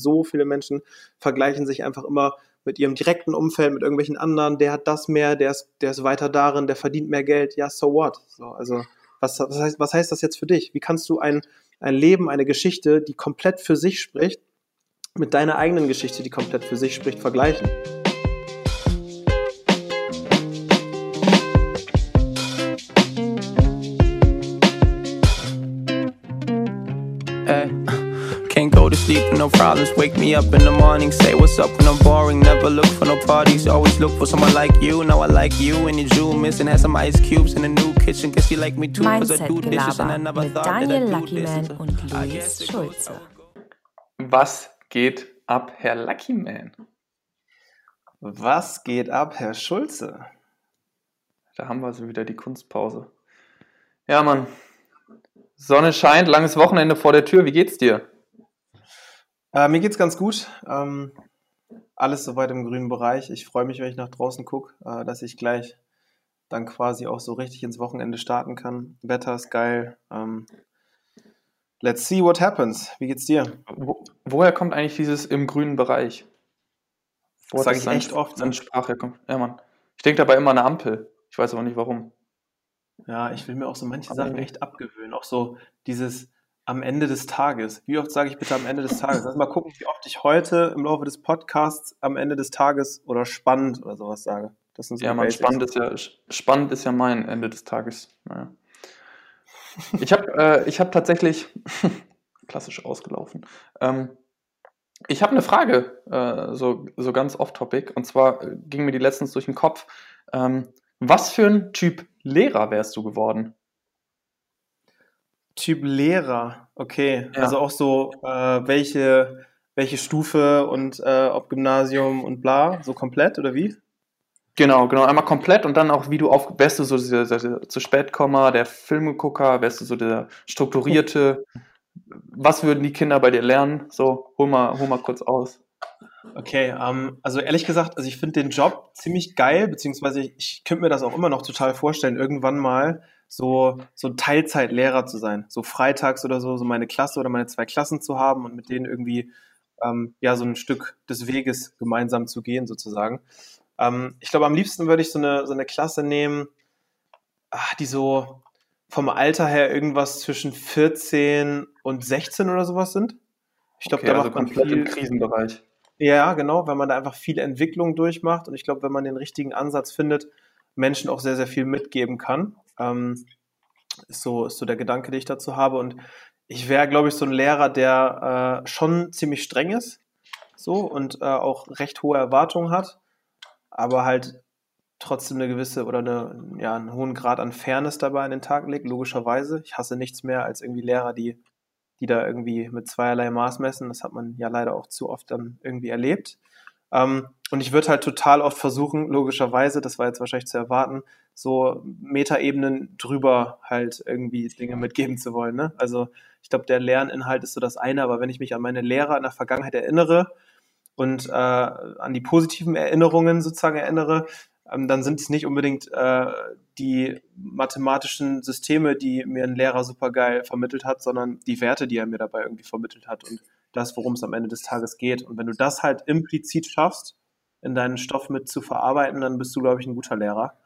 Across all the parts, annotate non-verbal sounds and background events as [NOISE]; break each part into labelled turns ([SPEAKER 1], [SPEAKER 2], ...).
[SPEAKER 1] So viele Menschen vergleichen sich einfach immer mit ihrem direkten Umfeld, mit irgendwelchen anderen, der hat das mehr, der ist, der ist weiter darin, der verdient mehr Geld, ja, so what? So, also, was, was, heißt, was heißt das jetzt für dich? Wie kannst du ein, ein Leben, eine Geschichte, die komplett für sich spricht, mit deiner eigenen Geschichte, die komplett für sich spricht, vergleichen?
[SPEAKER 2] No problems. Wake me up in the morning, say what's up when I'm boring. Never look for no parties, always look for someone like you. Now I like you and your jewel missing. Had some ice cubes in the new kitchen. Guess you like me too, cause I do dishes and I never thought
[SPEAKER 3] Daniel
[SPEAKER 2] that I do
[SPEAKER 3] Luckyman
[SPEAKER 2] this.
[SPEAKER 3] und Luis Schulze.
[SPEAKER 4] Was geht ab, Herr Lucky Man?
[SPEAKER 1] Was geht ab, Herr Schulze?
[SPEAKER 4] Da haben wir so wieder die Kunstpause. Ja, Mann. Sonne scheint, langes Wochenende vor der Tür. Wie geht's dir?
[SPEAKER 1] Äh, mir geht's ganz gut. Ähm, alles soweit im grünen Bereich. Ich freue mich, wenn ich nach draußen gucke, äh, dass ich gleich dann quasi auch so richtig ins Wochenende starten kann. Wetter ist geil. Ähm, let's see what happens. Wie geht's dir?
[SPEAKER 4] Wo, woher kommt eigentlich dieses im grünen Bereich? Wo
[SPEAKER 1] Das
[SPEAKER 4] hat
[SPEAKER 1] sag ich
[SPEAKER 4] seine-
[SPEAKER 1] echt oft?
[SPEAKER 4] Seine Sprache kommt. Ja, Mann. Ich denke dabei immer an eine Ampel. Ich weiß aber nicht warum.
[SPEAKER 1] Ja, ich will mir auch so manche Sachen echt abgewöhnen. Auch so dieses am Ende des Tages. Wie oft sage ich bitte am Ende des Tages? Lass mal gucken, wie oft ich heute im Laufe des Podcasts am Ende des Tages oder spannend oder sowas sage. Das sind so
[SPEAKER 4] Ja,
[SPEAKER 1] Basics.
[SPEAKER 4] spannend ist ja, spannend ist ja mein Ende des Tages. Naja. Ich habe äh, ich hab tatsächlich, [LAUGHS] klassisch ausgelaufen, ähm, ich habe eine Frage, äh, so, so ganz off-topic, und zwar äh, ging mir die letztens durch den Kopf. Ähm, was für ein Typ Lehrer wärst du geworden?
[SPEAKER 1] Typ Lehrer, okay.
[SPEAKER 4] Ja.
[SPEAKER 1] Also auch so, äh, welche, welche Stufe und äh, ob Gymnasium und bla, so komplett oder wie?
[SPEAKER 4] Genau, genau, einmal komplett und dann auch, wie du auf, wärst du so dieser, dieser zu spät Komma, der Filmegucker, wärst du so der strukturierte, was würden die Kinder bei dir lernen? So, hol mal, hol mal kurz aus.
[SPEAKER 1] Okay, ähm, also ehrlich gesagt, also ich finde den Job ziemlich geil, beziehungsweise ich, ich könnte mir das auch immer noch total vorstellen, irgendwann mal so, so Teilzeitlehrer zu sein. So freitags oder so, so meine Klasse oder meine zwei Klassen zu haben und mit denen irgendwie ähm, ja so ein Stück des Weges gemeinsam zu gehen, sozusagen. Ähm, ich glaube, am liebsten würde ich so eine, so eine Klasse nehmen, ah, die so vom Alter her irgendwas zwischen 14 und 16 oder sowas sind. Ich glaube,
[SPEAKER 4] Okay,
[SPEAKER 1] da
[SPEAKER 4] also
[SPEAKER 1] macht man
[SPEAKER 4] komplett
[SPEAKER 1] viel,
[SPEAKER 4] im Krisenbereich.
[SPEAKER 1] ja, genau, weil man da einfach viele Entwicklungen durchmacht und ich glaube, wenn man den richtigen Ansatz findet, Menschen auch sehr, sehr viel mitgeben kann. Ähm, ist, so, ist so der Gedanke, den ich dazu habe. Und ich wäre, glaube ich, so ein Lehrer, der äh, schon ziemlich streng ist so und äh, auch recht hohe Erwartungen hat, aber halt trotzdem eine gewisse oder eine, ja, einen hohen Grad an Fairness dabei an den Tag legt, logischerweise. Ich hasse nichts mehr als irgendwie Lehrer, die die da irgendwie mit zweierlei Maß messen. Das hat man ja leider auch zu oft dann irgendwie erlebt. Ähm, und ich würde halt total oft versuchen, logischerweise, das war jetzt wahrscheinlich zu erwarten, so Metaebenen drüber halt irgendwie Dinge mitgeben zu wollen. Ne? Also ich glaube, der Lerninhalt ist so das eine, aber wenn ich mich an meine Lehrer in der Vergangenheit erinnere und äh, an die positiven Erinnerungen sozusagen erinnere, ähm, dann sind es nicht unbedingt äh, die mathematischen Systeme, die mir ein Lehrer super geil vermittelt hat, sondern die Werte, die er mir dabei irgendwie vermittelt hat und das, worum es am Ende des Tages geht. Und wenn du das halt implizit schaffst, in deinen Stoff mit zu verarbeiten, dann bist du, glaube ich, ein guter Lehrer.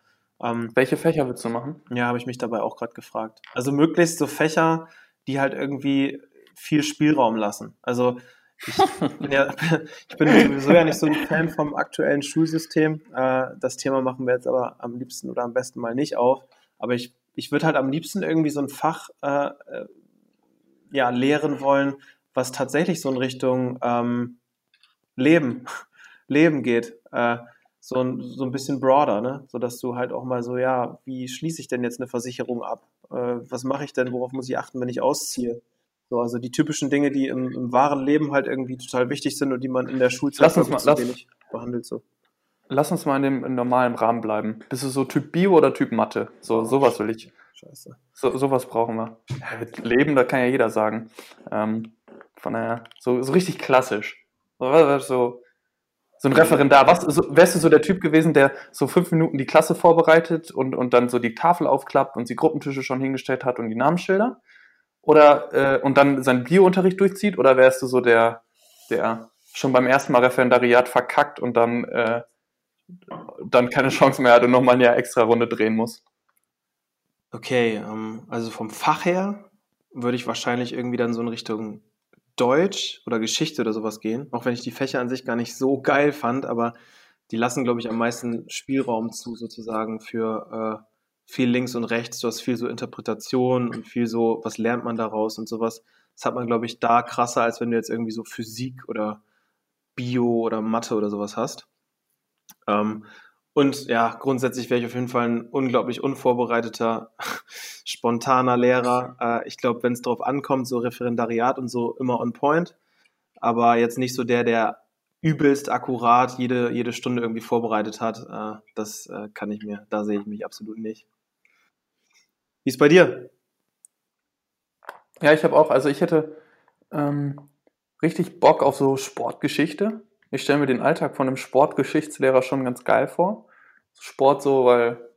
[SPEAKER 1] Ähm,
[SPEAKER 4] Welche Fächer willst du machen?
[SPEAKER 1] ja, habe ich mich dabei auch gerade gefragt. Also möglichst so Fächer, die halt irgendwie viel Spielraum lassen. Also ich [LAUGHS] bin, ja, [LAUGHS] ich bin sowieso ja nicht so ein Fan vom aktuellen Schulsystem. Äh, das Thema machen wir jetzt aber am liebsten oder am besten mal nicht auf. Aber ich, ich würde halt am liebsten irgendwie so ein Fach äh, äh, ja, lehren wollen, was tatsächlich so in Richtung ähm, Leben, [LAUGHS] Leben geht. Äh, so ein, so ein bisschen broader, ne? So dass du halt auch mal so, ja, wie schließe ich denn jetzt eine Versicherung ab? Äh, was mache ich denn? Worauf muss ich achten, wenn ich ausziehe? So, also die typischen Dinge, die im, im wahren Leben halt irgendwie total wichtig sind und die man in der Schulzeit
[SPEAKER 4] Lass uns mal- lass-
[SPEAKER 1] wenig behandelt. So.
[SPEAKER 4] Lass uns mal in dem normalen Rahmen bleiben. Bist du so Typ Bio oder Typ Mathe? So, sowas will ich.
[SPEAKER 1] Scheiße.
[SPEAKER 4] So, sowas brauchen wir. Ja, mit Leben, da kann ja jeder sagen. Ähm, von daher, so, so richtig klassisch. So, so, ein Referendar. Was, so, wärst du so der Typ gewesen, der so fünf Minuten die Klasse vorbereitet und, und dann so die Tafel aufklappt und die Gruppentische schon hingestellt hat und die Namensschilder? Oder äh, und dann seinen Biounterricht durchzieht? Oder wärst du so der, der schon beim ersten Mal Referendariat verkackt und dann, äh, dann keine Chance mehr hat und nochmal eine extra Runde drehen muss.
[SPEAKER 1] Okay, ähm, also vom Fach her würde ich wahrscheinlich irgendwie dann so in Richtung Deutsch oder Geschichte oder sowas gehen, auch wenn ich die Fächer an sich gar nicht so geil fand, aber die lassen, glaube ich, am meisten Spielraum zu, sozusagen, für äh, viel links und rechts. Du hast viel so Interpretation und viel so, was lernt man daraus und sowas. Das hat man, glaube ich, da krasser, als wenn du jetzt irgendwie so Physik oder Bio oder Mathe oder sowas hast. Ähm, und ja, grundsätzlich wäre ich auf jeden Fall ein unglaublich unvorbereiteter, [LAUGHS] spontaner Lehrer. Äh, ich glaube, wenn es darauf ankommt, so Referendariat und so immer on point. Aber jetzt nicht so der, der übelst akkurat jede, jede Stunde irgendwie vorbereitet hat. Äh, das äh, kann ich mir, da sehe ich mich absolut nicht. Wie ist bei dir?
[SPEAKER 4] Ja, ich habe auch, also ich hätte ähm, richtig Bock auf so Sportgeschichte. Ich stelle mir den Alltag von einem Sportgeschichtslehrer schon ganz geil vor. Sport so, weil,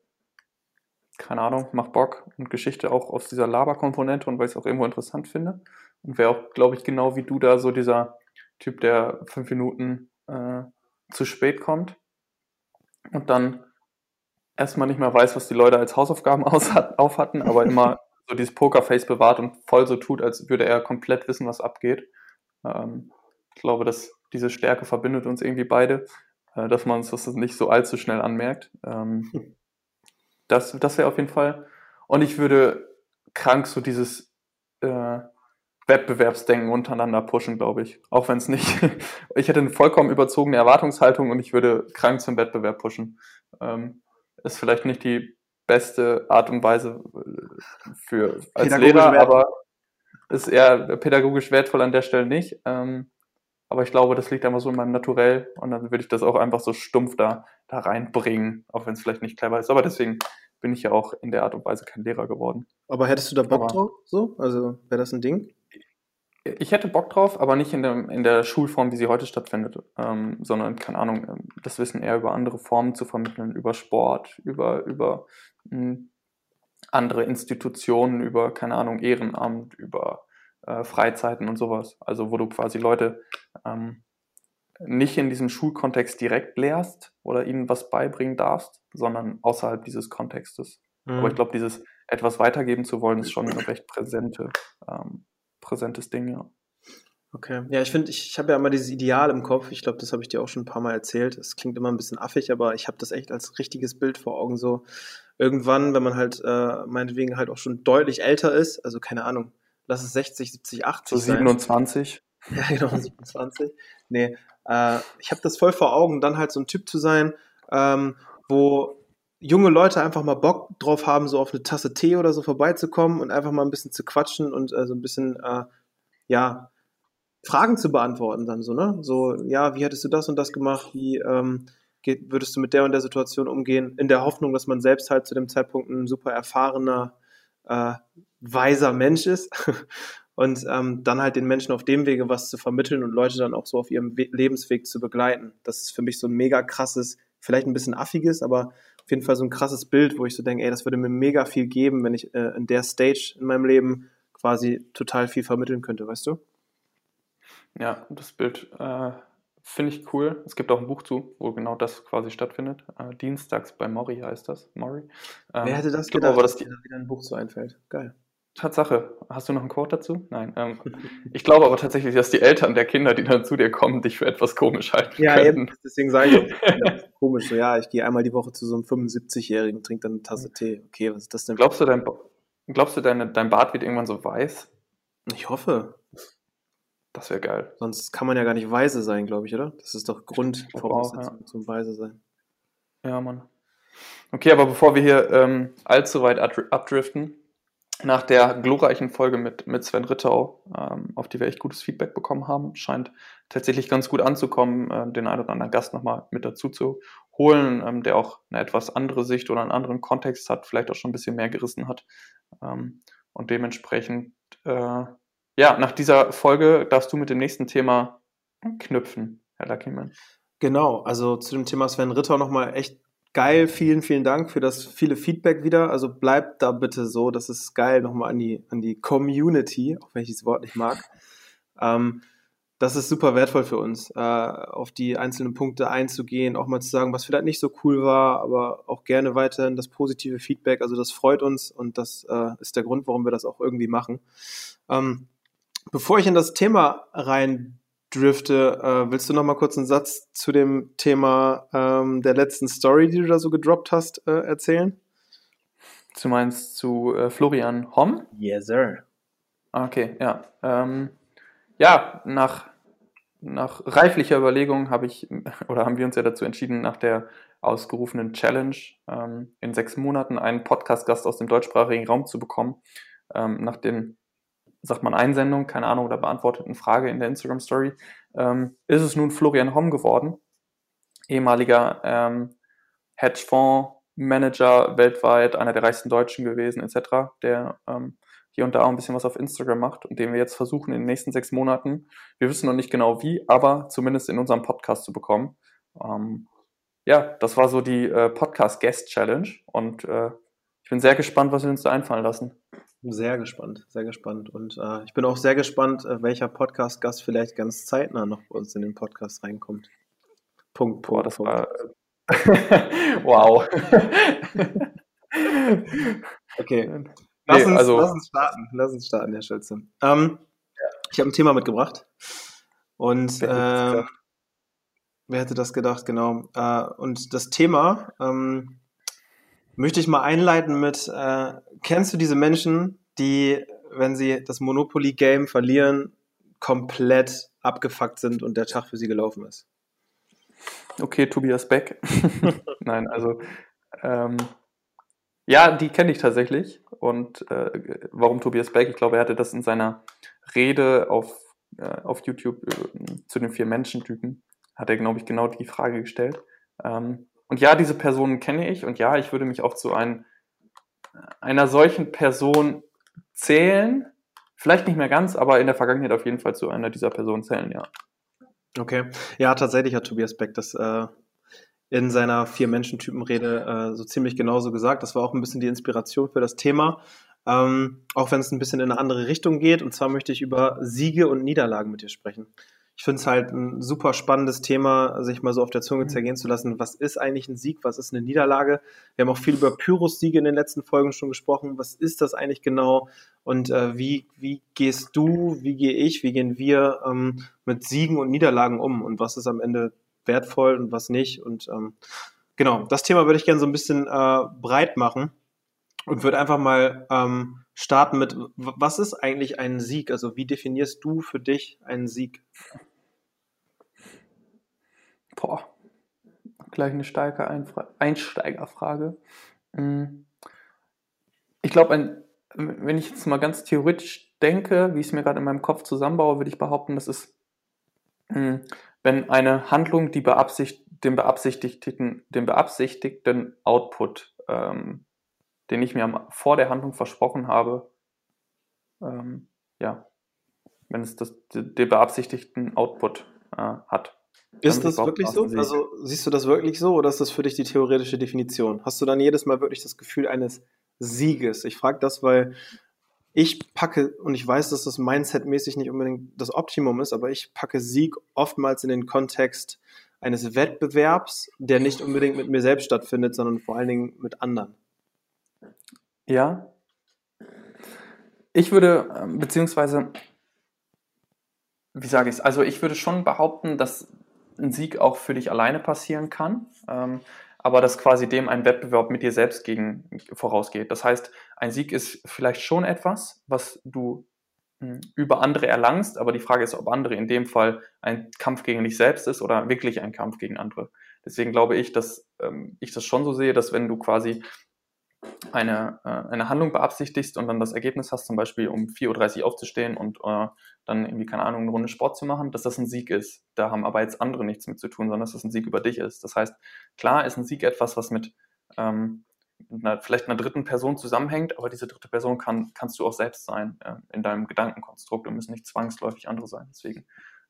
[SPEAKER 4] keine Ahnung, macht Bock und Geschichte auch aus dieser Laberkomponente und weil ich es auch irgendwo interessant finde. Und wäre auch, glaube ich, genau wie du da so dieser Typ, der fünf Minuten äh, zu spät kommt und dann erstmal nicht mehr weiß, was die Leute als Hausaufgaben [LAUGHS] auf hatten, aber immer [LAUGHS] so dieses Pokerface bewahrt und voll so tut, als würde er komplett wissen, was abgeht. Ähm, ich glaube, dass diese Stärke verbindet uns irgendwie beide, äh, dass man uns das nicht so allzu schnell anmerkt. Ähm, [LAUGHS] das das wäre auf jeden Fall. Und ich würde krank so dieses äh, Wettbewerbsdenken untereinander pushen, glaube ich. Auch wenn es nicht. [LAUGHS] ich hätte eine vollkommen überzogene Erwartungshaltung und ich würde krank zum Wettbewerb pushen. Ähm, ist vielleicht nicht die beste Art und Weise äh, für als Lehrer, aber ist eher pädagogisch wertvoll an der Stelle nicht. Ähm, aber ich glaube, das liegt einfach so in meinem Naturell und dann würde ich das auch einfach so stumpf da, da reinbringen, auch wenn es vielleicht nicht clever ist. Aber deswegen bin ich ja auch in der Art und Weise kein Lehrer geworden.
[SPEAKER 1] Aber hättest du da Bock aber, drauf? So? Also wäre das ein Ding?
[SPEAKER 4] Ich hätte Bock drauf, aber nicht in der, in der Schulform, wie sie heute stattfindet, ähm, sondern, keine Ahnung, ähm, das Wissen eher über andere Formen zu vermitteln, über Sport, über, über mh, hm, andere Institutionen, über, keine Ahnung, Ehrenamt, über äh, Freizeiten und sowas. Also wo du quasi Leute ähm, nicht in diesem Schulkontext direkt lehrst oder ihnen was beibringen darfst, sondern außerhalb dieses Kontextes. Mhm. Aber ich glaube, dieses etwas weitergeben zu wollen, ist schon eine recht präsente ähm, präsentes Ding, ja.
[SPEAKER 1] Okay. Ja, ich finde, ich, ich habe ja immer dieses Ideal im Kopf. Ich glaube, das habe ich dir auch schon ein paar Mal erzählt. Es klingt immer ein bisschen affig, aber ich habe das echt als richtiges Bild vor Augen. So irgendwann, wenn man halt äh, meinetwegen halt auch schon deutlich älter ist, also keine Ahnung, lass es 60, 70, 80
[SPEAKER 4] so 27.
[SPEAKER 1] Sein. [LAUGHS] Ja, genau, 27. Nee, äh, ich habe das voll vor Augen, dann halt so ein Typ zu sein, ähm, wo junge Leute einfach mal Bock drauf haben, so auf eine Tasse Tee oder so vorbeizukommen und einfach mal ein bisschen zu quatschen und äh, so ein bisschen, äh, ja, Fragen zu beantworten dann so, ne? So, ja, wie hättest du das und das gemacht? Wie ähm, geht, würdest du mit der und der Situation umgehen? In der Hoffnung, dass man selbst halt zu dem Zeitpunkt ein super erfahrener, äh, weiser Mensch ist. [LAUGHS] und ähm, dann halt den Menschen auf dem Wege was zu vermitteln und Leute dann auch so auf ihrem We Lebensweg zu begleiten. Das ist für mich so ein mega krasses, vielleicht ein bisschen affiges, aber auf jeden Fall so ein krasses Bild, wo ich so denke, ey, das würde mir mega viel geben, wenn ich äh, in der Stage in meinem Leben quasi total viel vermitteln könnte, weißt du?
[SPEAKER 4] Ja, das Bild äh, finde ich cool. Es gibt auch ein Buch zu, wo genau das quasi stattfindet. Äh, Dienstags bei Mori heißt das. Mori.
[SPEAKER 1] Ähm, Wer hätte das gedacht, aber, dass dir da wieder ein Buch zu einfällt? Geil.
[SPEAKER 4] Tatsache. Hast du noch einen Quote dazu? Nein. Ähm, ich glaube aber tatsächlich, dass die Eltern der Kinder, die dann zu dir kommen, dich für etwas komisch halten
[SPEAKER 1] ja,
[SPEAKER 4] können.
[SPEAKER 1] Eben. Deswegen sage ich auch, [LAUGHS] komisch. So, ja, ich gehe einmal die Woche zu so einem 75-Jährigen und trinke dann eine Tasse Tee. Okay, was ist das denn?
[SPEAKER 4] Glaubst du, dein, glaubst du deine, dein Bart wird irgendwann so weiß?
[SPEAKER 1] Ich hoffe.
[SPEAKER 4] Das wäre geil.
[SPEAKER 1] Sonst kann man ja gar nicht weise sein, glaube ich, oder? Das ist doch Grundvoraussetzung ja. zum weise sein.
[SPEAKER 4] Ja, Mann. Okay, aber bevor wir hier ähm, allzu weit abdriften, nach der glorreichen Folge mit, mit Sven Rittau, ähm, auf die wir echt gutes Feedback bekommen haben, scheint tatsächlich ganz gut anzukommen, äh, den einen oder anderen Gast nochmal mit dazu zu holen, ähm, der auch eine etwas andere Sicht oder einen anderen Kontext hat, vielleicht auch schon ein bisschen mehr gerissen hat. Ähm, und dementsprechend, äh, ja, nach dieser Folge darfst du mit dem nächsten Thema knüpfen, Herr Luckyman.
[SPEAKER 1] Genau, also zu dem Thema Sven Rittau nochmal echt geil. Vielen, vielen Dank für das viele Feedback wieder. Also bleibt da bitte so. Das ist geil. Nochmal an die, an die Community, auch wenn ich dieses Wort nicht mag. [LAUGHS] Ähm, das ist super wertvoll für uns, äh, auf die einzelnen Punkte einzugehen, auch mal zu sagen, was vielleicht nicht so cool war, aber auch gerne weiterhin das positive Feedback. Also das freut uns und das äh, ist der Grund, warum wir das auch irgendwie machen. Ähm, bevor ich in das Thema rein drifte, äh, willst du noch mal kurz einen Satz zu dem Thema ähm, der letzten Story, die du da so gedroppt hast, äh, erzählen?
[SPEAKER 4] Du meinst zu äh, Florian Homm?
[SPEAKER 1] Yes, sir.
[SPEAKER 4] Okay, ja. Ähm, ja, nach, nach reiflicher Überlegung habe ich, [LAUGHS] oder haben wir uns ja dazu entschieden, nach der ausgerufenen Challenge ähm, in sechs Monaten einen Podcast-Gast aus dem deutschsprachigen Raum zu bekommen. Ähm, nach den, sagt man, Einsendung, keine Ahnung, oder beantworteten Frage in der Instagram-Story, ähm, ist es nun Florian Homm geworden, ehemaliger ähm, Hedgefonds-Manager weltweit, einer der reichsten Deutschen gewesen, etc., der ähm, hier und da auch ein bisschen was auf Instagram macht und den wir jetzt versuchen in den nächsten sechs Monaten, wir wissen noch nicht genau wie, aber zumindest in unserem Podcast zu bekommen. Ähm, ja, das war so die äh, Podcast Guest Challenge und äh, ich bin sehr gespannt, was wir uns da einfallen lassen.
[SPEAKER 1] Sehr gespannt, sehr gespannt. Und äh, ich bin auch sehr gespannt, äh, welcher Podcast-Gast vielleicht ganz zeitnah noch bei uns in den Podcast reinkommt. Punkt, Punkt. Boah, das Punkt. war. [LAUGHS]
[SPEAKER 4] wow.
[SPEAKER 1] okay. Lass, nee, uns, also, lass uns starten. Lass uns starten, Herr Schulze. Ähm, ich habe ein Thema mitgebracht. Und äh, wer hätte das gedacht, genau. Äh, und das Thema ähm, möchte ich mal einleiten mit, äh, kennst du diese Menschen, die, wenn sie das Monopoly-Game verlieren, komplett abgefuckt sind und der Tag für sie gelaufen ist?
[SPEAKER 4] Okay, Tobias Beck. [LAUGHS] Nein, also ähm, ja, die kenne ich tatsächlich. Und äh, warum Tobias Beck? Ich glaube, er hatte das in seiner Rede auf, äh, auf YouTube äh, zu den vier Menschentypen, hat er, glaube ich, genau die Frage gestellt. Ähm, und ja, diese Personen kenne ich. Und ja, ich würde mich auch zu ein, einer solchen Person zählen. Vielleicht nicht mehr ganz, aber in der Vergangenheit auf jeden Fall zu einer dieser Personen zählen, ja.
[SPEAKER 1] Okay. Ja, tatsächlich hat Tobias Beck das äh, in seiner Vier-Menschen-Typen-Rede äh, so ziemlich genauso gesagt. Das war auch ein bisschen die Inspiration für das Thema, ähm, auch wenn es ein bisschen in eine andere Richtung geht. Und zwar möchte ich über Siege und Niederlagen mit dir sprechen. Ich finde es halt ein super spannendes Thema, sich mal so auf der Zunge mhm. zergehen zu lassen. Was ist eigentlich ein Sieg? Was ist eine Niederlage? Wir haben auch viel über Pyrrhus-Siege in den letzten Folgen schon gesprochen. Was ist das eigentlich genau? Und äh, wie, wie gehst du, wie gehe ich, wie gehen wir ähm, mit Siegen und Niederlagen um? Und was ist am Ende wertvoll und was nicht. Und ähm, genau, das Thema würde ich gerne so ein bisschen äh, breit machen und würde einfach mal ähm, starten mit, was ist eigentlich ein Sieg? Also wie definierst du für dich einen Sieg?
[SPEAKER 4] Boah, gleich eine starke Einsteigerfrage. Hm. Ich glaube, wenn ich jetzt mal ganz theoretisch denke, wie ich es mir gerade in meinem Kopf zusammenbaue, würde ich behaupten, das ist hm, wenn eine Handlung die beabsicht, den, beabsichtigten, den beabsichtigten Output, ähm, den ich mir vor der Handlung versprochen habe, ähm, ja, wenn es das, den beabsichtigten Output äh, hat.
[SPEAKER 1] Ist das wirklich so? Also siehst du das wirklich so oder ist das für dich die theoretische Definition? Hast du dann jedes Mal wirklich das Gefühl eines Sieges? Ich frage das, weil ich packe, und ich weiß, dass das Mindset-mäßig nicht unbedingt das Optimum ist, aber ich packe Sieg oftmals in den Kontext eines Wettbewerbs, der nicht unbedingt mit mir selbst stattfindet, sondern vor allen Dingen mit anderen.
[SPEAKER 4] Ja. Ich würde, ähm, beziehungsweise, wie sage ich es? Also ich würde schon behaupten, dass ein Sieg auch für dich alleine passieren kann. Ähm, aber dass quasi dem ein Wettbewerb mit dir selbst gegen vorausgeht. Das heißt, ein Sieg ist vielleicht schon etwas, was du hm, über andere erlangst, aber die Frage ist, ob andere in dem Fall ein Kampf gegen dich selbst ist oder wirklich ein Kampf gegen andere. Deswegen glaube ich, dass ähm, ich das schon so sehe, dass wenn du quasi eine, äh, eine Handlung beabsichtigst und dann das Ergebnis hast, zum Beispiel um 4.30 Uhr aufzustehen und äh, dann irgendwie, keine Ahnung, eine Runde Sport zu machen, dass das ein Sieg ist. Da haben aber jetzt andere nichts mit zu tun, sondern dass das ein Sieg über dich ist. Das heißt, klar ist ein Sieg etwas, was mit ähm, einer, vielleicht einer dritten Person zusammenhängt, aber diese dritte Person kann, kannst du auch selbst sein äh, in deinem Gedankenkonstrukt und müssen nicht zwangsläufig andere sein. Deswegen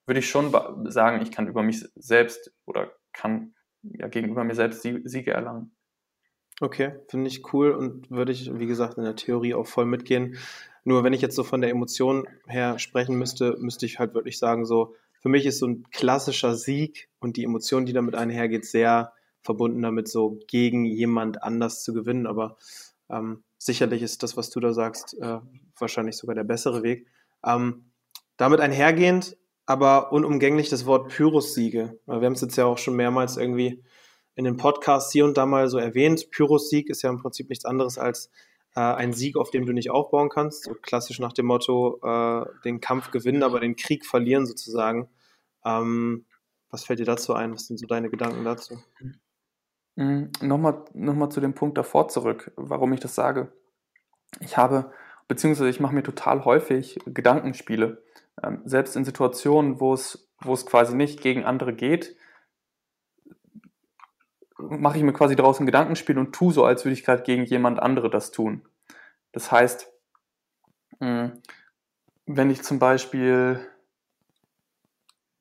[SPEAKER 4] würde ich schon sagen, ich kann über mich selbst oder kann ja, gegenüber mir selbst Siege erlangen.
[SPEAKER 1] Okay, finde ich cool und würde ich, wie gesagt, in der Theorie auch voll mitgehen. Nur wenn ich jetzt so von der Emotion her sprechen müsste, müsste ich halt wirklich sagen, so für mich ist so ein klassischer Sieg und die Emotion, die damit einhergeht, sehr verbunden damit, so gegen jemand anders zu gewinnen. Aber ähm, sicherlich ist das, was du da sagst, äh, wahrscheinlich sogar der bessere Weg. Ähm, damit einhergehend, aber unumgänglich das Wort Pyrrhus-Siege. Wir haben es jetzt ja auch schon mehrmals irgendwie in den Podcasts hier und da mal so erwähnt. Pyrrhus-Sieg ist ja im Prinzip nichts anderes als äh, ein Sieg, auf dem du nicht aufbauen kannst. So klassisch nach dem Motto, äh, den Kampf gewinnen, aber den Krieg verlieren sozusagen. Ähm, was fällt dir dazu ein? Was sind so deine Gedanken dazu?
[SPEAKER 4] Mhm. Nochmal, nochmal zu dem Punkt davor zurück, warum ich das sage. Ich habe, beziehungsweise ich mache mir total häufig Gedankenspiele. Ähm, selbst in Situationen, wo es, wo es quasi nicht gegen andere geht, mache ich mir quasi daraus ein Gedankenspiel und tue so, als würde ich gerade gegen jemand andere das tun. Das heißt, hm, wenn ich zum Beispiel,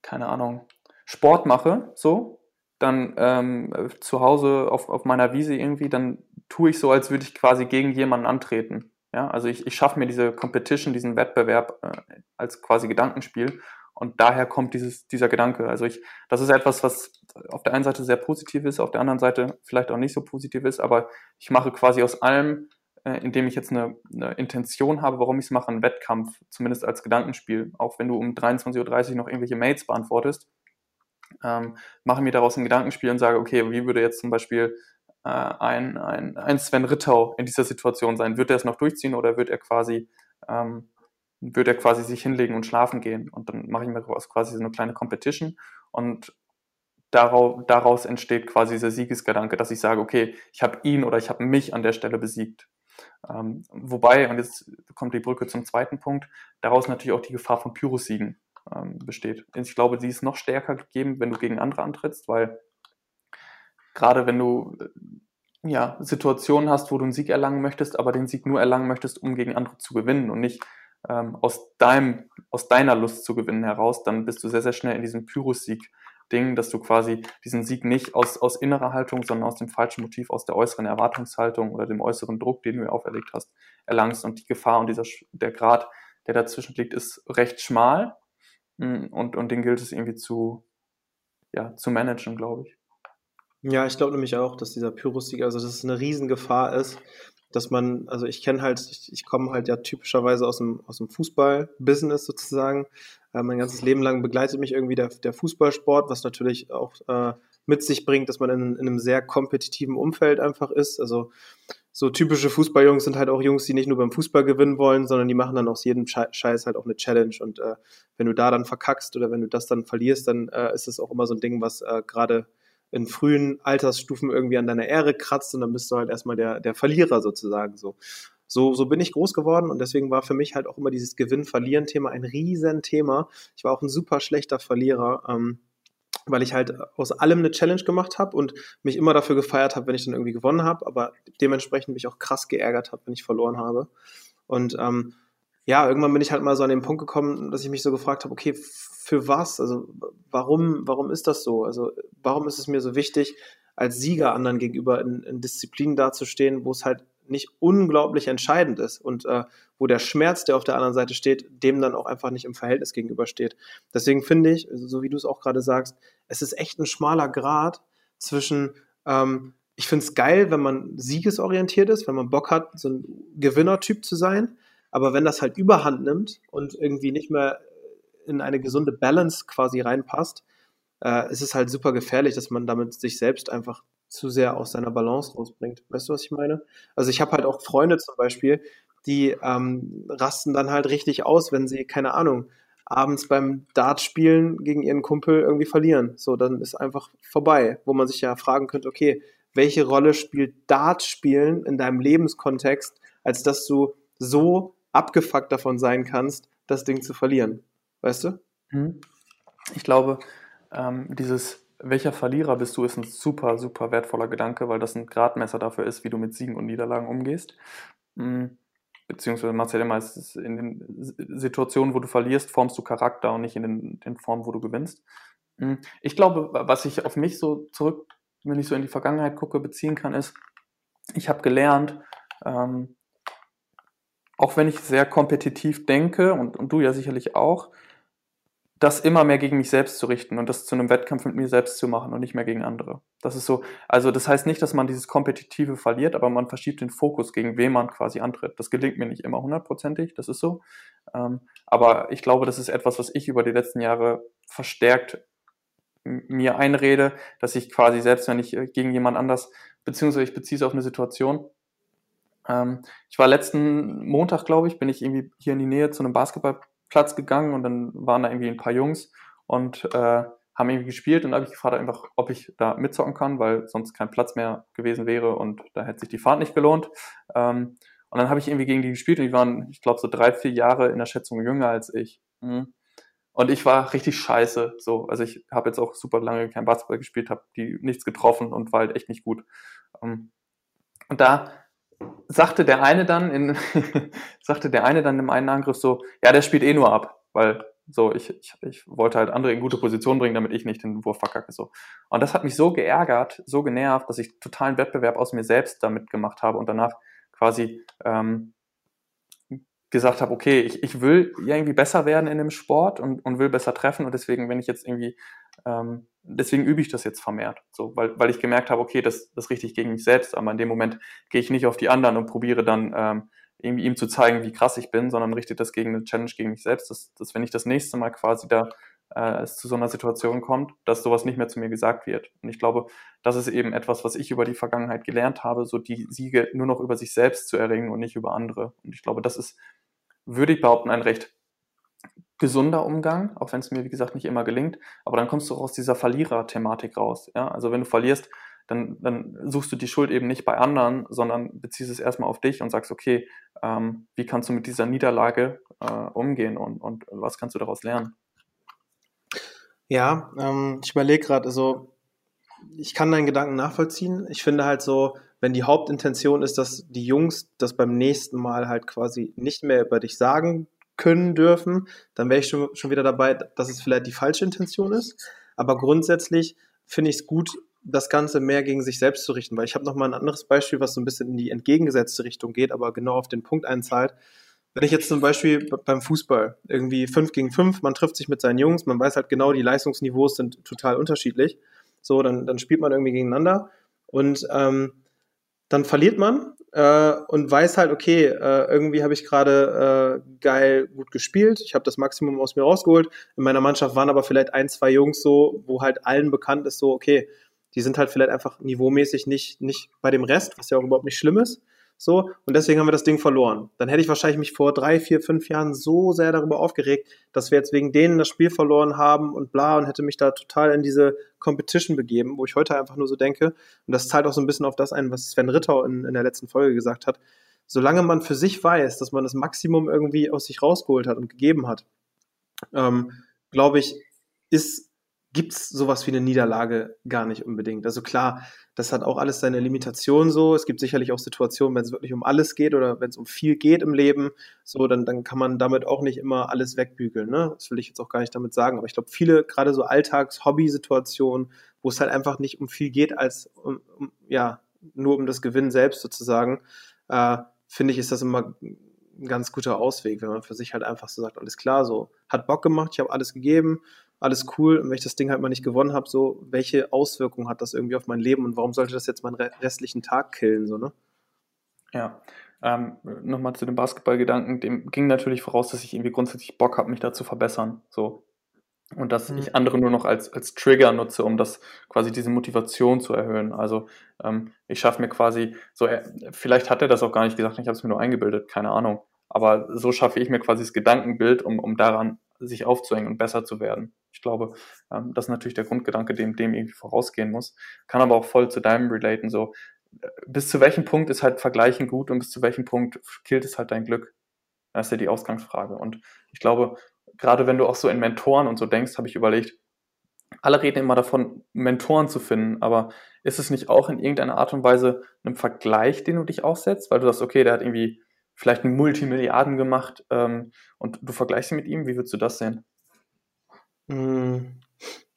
[SPEAKER 4] keine Ahnung, Sport mache, so, dann ähm, zu Hause auf, auf meiner Wiese irgendwie, dann tue ich so, als würde ich quasi gegen jemanden antreten. Ja, also ich, ich schaffe mir diese Competition, diesen Wettbewerb äh, als quasi Gedankenspiel und daher kommt dieses, dieser Gedanke. Also ich, das ist etwas, was auf der einen Seite sehr positiv ist, auf der anderen Seite vielleicht auch nicht so positiv ist, aber ich mache quasi aus allem, äh, indem ich jetzt eine, eine Intention habe, warum ich es mache, einen Wettkampf, zumindest als Gedankenspiel. Auch wenn du um 23.30 Uhr noch irgendwelche Mails beantwortest, ähm, mache mir daraus ein Gedankenspiel und sage, okay, wie würde jetzt zum Beispiel äh, ein, ein, ein Sven Rittau in dieser Situation sein? Wird er es noch durchziehen oder wird er quasi ähm, würde er quasi sich hinlegen und schlafen gehen. Und dann mache ich mir quasi so eine kleine Competition und daraus, entsteht quasi dieser Siegesgedanke, dass ich sage, okay, ich habe ihn oder ich habe mich an der Stelle besiegt. Ähm, wobei, und jetzt kommt die Brücke zum zweiten Punkt, daraus natürlich auch die Gefahr von Pyrrhussiegen ähm, besteht. Ich glaube, sie ist noch stärker gegeben, wenn du gegen andere antrittst, weil gerade wenn du äh, ja, Situationen hast, wo du einen Sieg erlangen möchtest, aber den Sieg nur erlangen möchtest, um gegen andere zu gewinnen und nicht ähm, aus, deinem, aus deiner Lust zu gewinnen heraus, dann bist du sehr, sehr schnell in diesem Pyrrhus-Sieg-Ding, dass du quasi diesen Sieg nicht aus, aus innerer Haltung, sondern aus dem falschen Motiv, aus der äußeren Erwartungshaltung oder dem äußeren Druck, den du auferlegt hast, erlangst. Und die Gefahr und dieser, der Grad, der dazwischen liegt, ist recht schmal mm, und, und den gilt es irgendwie zu, ja, zu managen, glaube ich.
[SPEAKER 1] Ja, ich glaube nämlich auch, dass dieser Pyrrhus-Sieg, also dass es eine Riesengefahr ist, dass man, also ich kenne halt, ich, ich komme halt ja typischerweise aus dem, aus dem Fußball-Business sozusagen. Äh, mein ganzes Leben lang begleitet mich irgendwie der, der Fußballsport, was natürlich auch äh, mit sich bringt, dass man in, in einem sehr kompetitiven Umfeld einfach ist. Also so typische Fußballjungs sind halt auch Jungs, die nicht nur beim Fußball gewinnen wollen, sondern die machen dann aus jedem Scheiß halt auch eine Challenge. Und äh, wenn du da dann verkackst oder wenn du das dann verlierst, dann äh, ist es auch immer so ein Ding, was äh, gerade in frühen Altersstufen irgendwie an deiner Ehre kratzt und dann bist du halt erstmal der, der Verlierer sozusagen so. So, so bin ich groß geworden und deswegen war für mich halt auch immer dieses Gewinn-Verlieren-Thema ein Riesenthema. Ich war auch ein super schlechter Verlierer, ähm, weil ich halt aus allem eine Challenge gemacht habe und mich immer dafür gefeiert habe, wenn ich dann irgendwie gewonnen habe, aber dementsprechend mich auch krass geärgert habe, wenn ich verloren habe. Und ähm, ja, irgendwann bin ich halt mal so an den Punkt gekommen, dass ich mich so gefragt habe, okay, für was? Also warum, warum ist das so? Also warum ist es mir so wichtig, als Sieger anderen gegenüber in, in Disziplinen dazustehen, wo es halt nicht unglaublich entscheidend ist und äh, wo der Schmerz, der auf der anderen Seite steht, dem dann auch einfach nicht im Verhältnis gegenübersteht. Deswegen finde ich, so wie du es auch gerade sagst, es ist echt ein schmaler Grad zwischen, ähm, ich finde es geil, wenn man siegesorientiert ist, wenn man Bock hat, so ein Gewinnertyp zu sein, aber wenn das halt überhand nimmt und irgendwie nicht mehr in eine gesunde Balance quasi reinpasst, äh, ist es halt super gefährlich, dass man damit sich selbst einfach zu sehr aus seiner Balance rausbringt. Weißt du, was ich meine? Also ich habe halt auch Freunde zum Beispiel, die ähm, rasten dann halt richtig aus, wenn sie, keine Ahnung, abends beim Dartspielen gegen ihren Kumpel irgendwie verlieren. So, dann ist einfach vorbei, wo man sich ja fragen könnte, okay, welche Rolle spielt Dartspielen in deinem Lebenskontext, als dass du so abgefuckt davon sein kannst, das Ding zu verlieren? Weißt du? Mhm.
[SPEAKER 4] Ich glaube, ähm, dieses welcher Verlierer bist du, ist ein super, super wertvoller Gedanke, weil das ein Gradmesser dafür ist, wie du mit Siegen und Niederlagen umgehst. Mhm. Beziehungsweise du ja meistens in den Situationen, wo du verlierst, formst du Charakter und nicht in den, den Formen, wo du gewinnst. Mhm. Ich glaube, was ich auf mich so zurück, wenn ich so in die Vergangenheit gucke, beziehen kann, ist, ich habe gelernt, ähm, auch wenn ich sehr kompetitiv denke und, und du ja sicherlich auch, das immer mehr gegen mich selbst zu richten und das zu einem Wettkampf mit mir selbst zu machen und nicht mehr gegen andere. Das ist so, also das heißt nicht, dass man dieses Kompetitive verliert, aber man verschiebt den Fokus, gegen wen man quasi antritt. Das gelingt mir nicht immer hundertprozentig, das ist so. Ähm, aber ich glaube, das ist etwas, was ich über die letzten Jahre verstärkt mir einrede, dass ich quasi selbst, wenn ich äh, gegen jemand anders, beziehungsweise ich beziehe es auf eine Situation, ähm, ich war letzten Montag, glaube ich, bin ich irgendwie hier in die Nähe zu einem Basketballplatz gegangen und dann waren da irgendwie ein paar Jungs und äh, haben irgendwie gespielt und da habe ich gefragt einfach, ob ich da mitzocken kann, weil sonst kein Platz mehr gewesen wäre und da hätte sich die Fahrt nicht gelohnt. Ähm, und dann habe ich irgendwie gegen die gespielt und die waren, ich glaube, so drei, vier Jahre in der Schätzung jünger als ich. Mhm. Und ich war richtig scheiße. So, also ich habe jetzt auch super lange kein Basketball gespielt, habe die nichts getroffen und war halt echt nicht gut. Ähm, und da sagte der eine dann in [LAUGHS] sagte der eine dann im einen Angriff so, ja, der spielt eh nur ab, weil so ich, ich, ich wollte halt andere in gute Position bringen, damit ich nicht den Wurf verkacke so. Und das hat mich so geärgert, so genervt, dass ich totalen Wettbewerb aus mir selbst damit gemacht habe und danach quasi ähm, gesagt habe, okay, ich, ich will irgendwie besser werden in dem Sport und, und will besser treffen und deswegen, wenn ich jetzt irgendwie, ähm, deswegen übe ich das jetzt vermehrt, so, weil, weil ich gemerkt habe, okay, das, das richte ich gegen mich selbst, aber in dem Moment gehe ich nicht auf die anderen und probiere dann ähm, irgendwie ihm zu zeigen, wie krass ich bin, sondern richte das gegen eine Challenge gegen mich selbst, dass, dass wenn ich das nächste Mal quasi da äh, es zu so einer Situation kommt, dass sowas nicht mehr zu mir gesagt wird. Und ich glaube, das ist eben etwas, was ich über die Vergangenheit gelernt habe, so die Siege nur noch über sich selbst zu erringen und nicht über andere. Und ich glaube, das ist würde ich behaupten, ein recht gesunder Umgang, auch wenn es mir, wie gesagt, nicht immer gelingt. Aber dann kommst du auch aus dieser Verlierer-Thematik raus. Ja? Also wenn du verlierst, dann, dann suchst du die Schuld eben nicht bei anderen, sondern beziehst es erstmal auf dich und sagst, okay, ähm, wie kannst du mit dieser Niederlage äh, umgehen und, und was kannst du daraus lernen?
[SPEAKER 1] Ja, ähm, ich überlege gerade, also ich kann deinen Gedanken nachvollziehen. Ich finde halt so, wenn die Hauptintention ist, dass die Jungs das beim nächsten Mal halt quasi nicht mehr über dich sagen können dürfen, dann wäre ich schon, schon wieder dabei, dass es vielleicht die falsche Intention ist. Aber grundsätzlich finde ich es gut, das Ganze mehr gegen sich selbst zu richten, weil ich habe noch mal ein anderes Beispiel, was so ein bisschen in die entgegengesetzte Richtung geht, aber genau auf den Punkt einzahlt. Wenn ich jetzt zum Beispiel beim Fußball irgendwie 5 gegen 5, man trifft sich mit seinen Jungs, man weiß halt genau, die Leistungsniveaus sind total unterschiedlich. So, dann, dann spielt man irgendwie gegeneinander und ähm, dann verliert man äh, und weiß halt, okay, äh, irgendwie habe ich gerade äh, geil gut gespielt, ich habe das Maximum aus mir rausgeholt. In meiner Mannschaft waren aber vielleicht ein, zwei Jungs so, wo halt allen bekannt ist, so, okay, die sind halt vielleicht einfach niveaumäßig nicht, nicht bei dem Rest, was ja auch überhaupt nicht schlimm ist. So, und deswegen haben wir das Ding verloren. Dann hätte ich wahrscheinlich mich vor drei, vier, fünf Jahren so sehr darüber aufgeregt, dass wir jetzt wegen denen das Spiel verloren haben und bla und hätte mich da total in diese Competition begeben, wo ich heute einfach nur so denke, und das zahlt auch so ein bisschen auf das ein, was Sven Ritter in, in der letzten Folge gesagt hat. Solange man für sich weiß, dass man das Maximum irgendwie aus sich rausgeholt hat und gegeben hat, ähm, glaube ich, ist gibt es sowas wie eine Niederlage gar nicht unbedingt. Also klar, das hat auch alles seine Limitationen so. Es gibt sicherlich auch Situationen, wenn es wirklich um alles geht oder wenn es um viel geht im Leben, so, dann, dann kann man damit auch nicht immer alles wegbügeln. Ne? Das will ich jetzt auch gar nicht damit sagen. Aber ich glaube, viele, gerade so Alltags-Hobby-Situationen, wo es halt einfach nicht um viel geht, als um, um, ja, nur um das Gewinnen selbst sozusagen, äh, finde ich, ist das immer ein ganz guter Ausweg, wenn man für sich halt einfach so sagt, alles klar, so hat Bock gemacht, ich habe alles gegeben, alles cool. Und wenn ich das Ding halt mal nicht gewonnen habe, so, welche Auswirkungen hat das irgendwie auf mein Leben und warum sollte das jetzt meinen restlichen Tag killen, so, ne?
[SPEAKER 4] Ja. Ähm, Nochmal zu dem Basketballgedanken, dem ging natürlich voraus, dass ich irgendwie grundsätzlich Bock habe, mich da zu verbessern. So. Und dass mhm. ich andere nur noch als, als Trigger nutze, um das quasi diese Motivation zu erhöhen. Also ähm, ich schaffe mir quasi, so äh, vielleicht hat er das auch gar nicht gesagt, ich habe es mir nur eingebildet, keine Ahnung. Aber so schaffe ich mir quasi das Gedankenbild, um, um daran sich aufzuhängen und besser zu werden. Ich glaube, ähm, das ist natürlich der Grundgedanke, dem dem irgendwie vorausgehen muss. Kann aber auch voll zu deinem relaten. So, äh, bis zu welchem Punkt ist halt Vergleichen gut und bis zu welchem Punkt killt es halt dein Glück? Das ist ja die Ausgangsfrage. Und ich glaube, gerade wenn du auch so in Mentoren und so denkst, habe ich überlegt, alle reden immer davon, Mentoren zu finden, aber ist es nicht auch in irgendeiner Art und Weise ein Vergleich, den du dich aussetzt, weil du sagst, okay, der hat irgendwie vielleicht einen Multimilliarden gemacht ähm, und du vergleichst ihn mit ihm, wie würdest du das sehen?
[SPEAKER 1] Hm.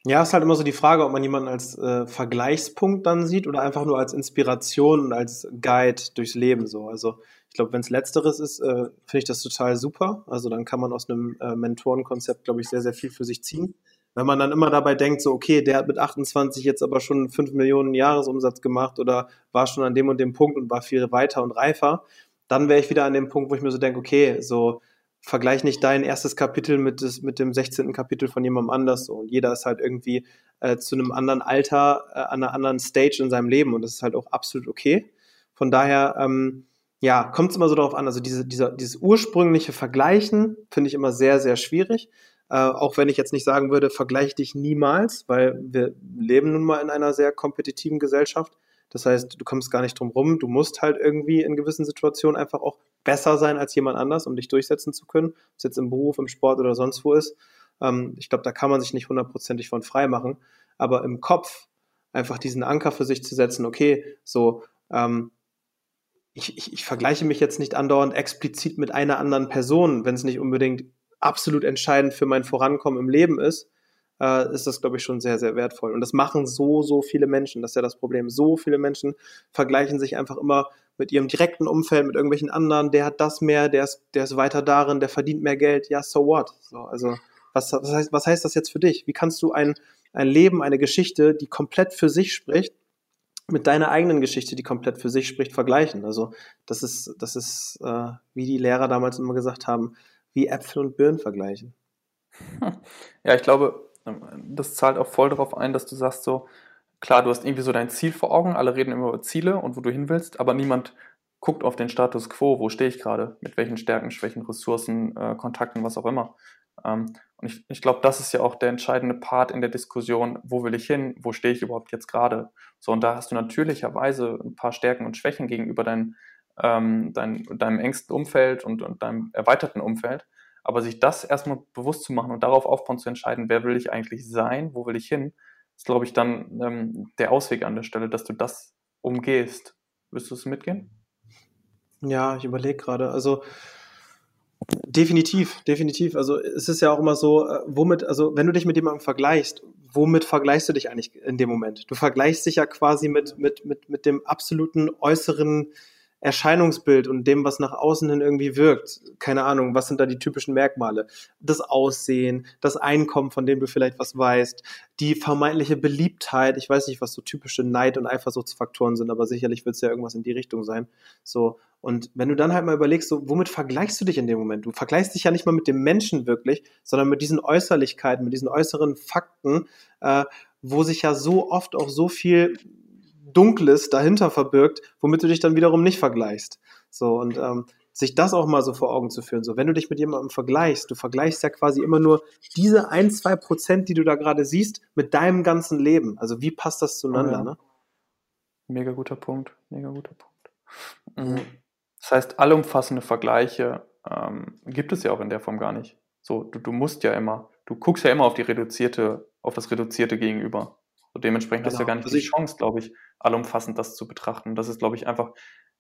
[SPEAKER 1] Ja, ist halt immer so die Frage, ob man jemanden als äh, Vergleichspunkt dann sieht oder einfach nur als Inspiration und als Guide durchs Leben so. Also ich glaube, wenn es letzteres ist, äh, finde ich das total super. Also dann kann man aus einem äh, Mentorenkonzept, glaube ich, sehr, sehr viel für sich ziehen. Wenn man dann immer dabei denkt, so, okay, der hat mit 28 jetzt aber schon 5 Millionen Jahresumsatz gemacht oder war schon an dem und dem Punkt und war viel weiter und reifer, dann wäre ich wieder an dem Punkt, wo ich mir so denke, okay, so vergleich nicht dein erstes Kapitel mit, des, mit dem 16. Kapitel von jemandem anders. Und jeder ist halt irgendwie äh, zu einem anderen Alter, äh, an einer anderen Stage in seinem Leben und das ist halt auch absolut okay. Von daher, ähm, ja, kommt es immer so darauf an. Also diese, dieser, dieses ursprüngliche Vergleichen finde ich immer sehr, sehr schwierig. Äh, auch wenn ich jetzt nicht sagen würde, vergleich dich niemals, weil wir leben nun mal in einer sehr kompetitiven Gesellschaft. Das heißt, du kommst gar nicht drum rum. Du musst halt irgendwie in gewissen Situationen einfach auch besser sein als jemand anders, um dich durchsetzen zu können. Ob es jetzt im Beruf, im Sport oder sonst wo ist. Ähm, ich glaube, da kann man sich nicht hundertprozentig von frei machen. Aber im Kopf einfach diesen Anker für sich zu setzen, okay, so, ähm, ich, ich, ich vergleiche mich jetzt nicht andauernd explizit mit einer anderen Person, wenn es nicht unbedingt absolut entscheidend für mein Vorankommen im Leben ist, äh, ist das, glaube ich, schon sehr, sehr wertvoll. Und das machen so, so viele Menschen. Das ist ja das Problem. So viele Menschen vergleichen sich einfach immer mit ihrem direkten Umfeld, mit irgendwelchen anderen. Der hat das mehr, der ist, der ist weiter darin, der verdient mehr Geld. Ja, so what? So, also, was, was, heißt, was heißt das jetzt für dich? Wie kannst du ein, ein Leben, eine Geschichte, die komplett für sich spricht, mit deiner eigenen Geschichte, die komplett für sich spricht, vergleichen? Also, das ist, das ist, äh, wie die Lehrer damals immer gesagt haben, wie Äpfel und Birnen vergleichen. [LAUGHS]
[SPEAKER 4] Ja, ich glaube, das zahlt auch voll darauf ein, dass du sagst so, klar, du hast irgendwie so dein Ziel vor Augen, alle reden immer über Ziele und wo du hin willst, aber niemand guckt auf den Status quo, wo stehe ich gerade, mit welchen Stärken, Schwächen, Ressourcen, äh, Kontakten, was auch immer. Ähm, und ich, ich glaube, das ist ja auch der entscheidende Part in der Diskussion, wo will ich hin, wo stehe ich überhaupt jetzt gerade. So, und da hast du natürlicherweise ein paar Stärken und Schwächen gegenüber dein, ähm, dein, deinem engsten Umfeld und, und deinem erweiterten Umfeld. Aber sich das erstmal bewusst zu machen und darauf aufbauen zu entscheiden, wer will ich eigentlich sein, wo will ich hin, ist, glaube ich, dann ähm, der Ausweg an der Stelle, dass du das umgehst. Willst du es mitgehen?
[SPEAKER 1] Ja, ich überlege gerade. Also definitiv, definitiv. Also es ist ja auch immer so, äh, womit, also wenn du dich mit jemandem vergleichst, womit vergleichst du dich eigentlich in dem Moment? Du vergleichst dich ja quasi mit, mit, mit, mit dem absoluten äußeren Erscheinungsbild und dem, was nach außen hin irgendwie wirkt. Keine Ahnung, was sind da die typischen Merkmale? Das Aussehen, das Einkommen, von dem du vielleicht was weißt, die vermeintliche Beliebtheit. Ich weiß nicht, was so typische Neid- und Eifersuchtsfaktoren sind, aber sicherlich wird es ja irgendwas in die Richtung sein. So. Und wenn du dann halt mal überlegst, so, womit vergleichst du dich in dem Moment? Du vergleichst dich ja nicht mal mit dem Menschen wirklich, sondern mit diesen Äußerlichkeiten, mit diesen äußeren Fakten, äh, wo sich ja so oft auch so viel Dunkles dahinter verbirgt, womit du dich dann wiederum nicht vergleichst. So, und ähm, sich das auch mal so vor Augen zu führen. So, wenn du dich mit jemandem vergleichst, du vergleichst ja quasi immer nur diese ein, zwei Prozent, die du da gerade siehst, mit deinem ganzen Leben. Also wie passt das zueinander, oh ja. ne?
[SPEAKER 4] Mega guter Punkt, mega guter Punkt. Mhm. Das heißt, allumfassende Vergleiche ähm, gibt es ja auch in der Form gar nicht. So, du, du musst ja immer, du guckst ja immer auf die reduzierte, auf das reduzierte Gegenüber. Und dementsprechend genau. hast du ja genau. gar nicht also die Chance, glaube ich, allumfassend das zu betrachten. Das ist, glaube ich, einfach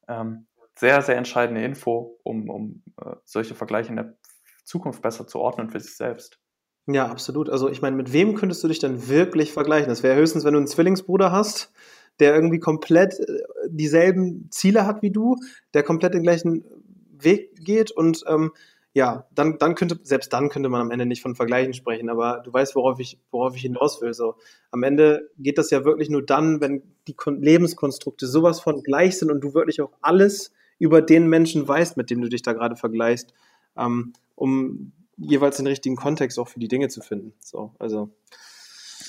[SPEAKER 4] ähm, sehr, sehr entscheidende Info, um, um äh, solche Vergleiche in der Zukunft besser zu ordnen für sich selbst.
[SPEAKER 1] Ja, absolut. Also ich meine, mit wem könntest du dich dann wirklich vergleichen? Das wäre höchstens, wenn du einen Zwillingsbruder hast, der irgendwie komplett äh, dieselben Ziele hat wie du, der komplett den gleichen Weg geht und ähm, ja, dann, dann könnte, selbst dann könnte man am Ende nicht von Vergleichen sprechen, aber du weißt, worauf ich, worauf ich hinaus will. So, am Ende geht das ja wirklich nur dann, wenn die Kon Lebenskonstrukte sowas von gleich sind und du wirklich auch alles über den Menschen weißt, mit dem du dich da gerade vergleichst, ähm, um jeweils den richtigen Kontext auch für die Dinge zu finden. So, also.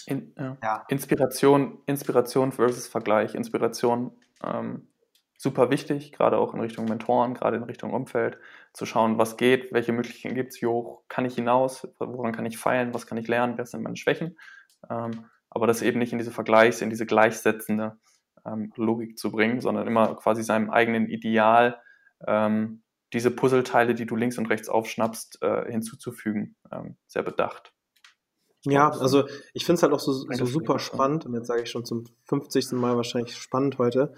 [SPEAKER 4] In, ja. Ja. Inspiration, Inspiration versus Vergleich. Inspiration ähm, super wichtig, gerade auch in Richtung Mentoren, gerade in Richtung Umfeld, zu schauen, was geht, welche Möglichkeiten gibt es, wie hoch kann ich hinaus, woran kann ich feilen, was kann ich lernen, wer sind meine Schwächen. Ähm, aber das eben nicht in diese Vergleichs-, in diese gleichsetzende ähm, Logik zu bringen, sondern immer quasi seinem eigenen Ideal ähm, diese Puzzleteile, die du links und rechts aufschnappst, äh, hinzuzufügen. Ähm, sehr bedacht.
[SPEAKER 1] Ja, also ich finde es halt auch so, so super spannend, und jetzt sage ich schon zum 50. Mal wahrscheinlich spannend heute,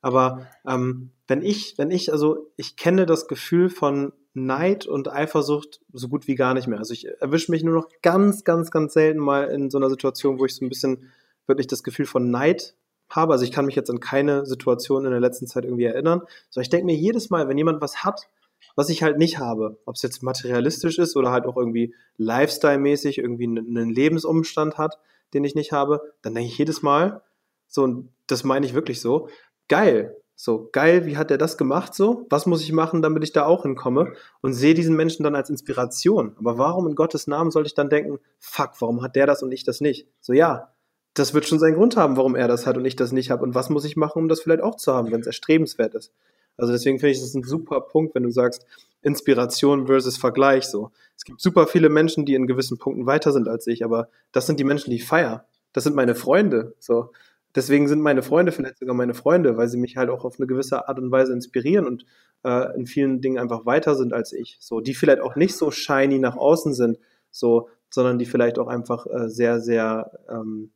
[SPEAKER 1] aber ähm, wenn ich, wenn ich, also ich kenne das Gefühl von Neid und Eifersucht so gut wie gar nicht mehr. Also ich erwische mich nur noch ganz, ganz, ganz selten mal in so einer Situation, wo ich so ein bisschen wirklich das Gefühl von Neid habe. Also ich kann mich jetzt an keine Situation in der letzten Zeit irgendwie erinnern. So, ich denke mir jedes Mal, wenn jemand was hat, was ich halt nicht habe, ob es jetzt materialistisch ist oder halt auch irgendwie Lifestyle-mäßig irgendwie einen Lebensumstand hat, den ich nicht habe, dann denke ich jedes Mal, so, und das meine ich wirklich so, geil, so, geil, wie hat er das gemacht so? Was muss ich machen, damit ich da auch hinkomme? Und sehe diesen Menschen dann als Inspiration. Aber warum in Gottes Namen sollte ich dann denken, fuck, warum hat der das und ich das nicht? So, ja, das wird schon seinen Grund haben, warum er das hat und ich das nicht habe. Und was muss ich machen, um das vielleicht auch zu haben, wenn es erstrebenswert ist? Also deswegen finde ich das ein super Punkt, wenn du sagst, Inspiration versus Vergleich so. Es gibt super viele Menschen, die in gewissen Punkten weiter sind als ich, aber das sind die Menschen, die ich feier. Das sind meine Freunde. So. Deswegen sind meine Freunde vielleicht sogar meine Freunde, weil sie mich halt auch auf eine gewisse Art und Weise inspirieren und äh, in vielen Dingen einfach weiter sind als ich. So, die vielleicht auch nicht so shiny nach außen sind, so, sondern die vielleicht auch einfach äh, sehr, sehr, ähm,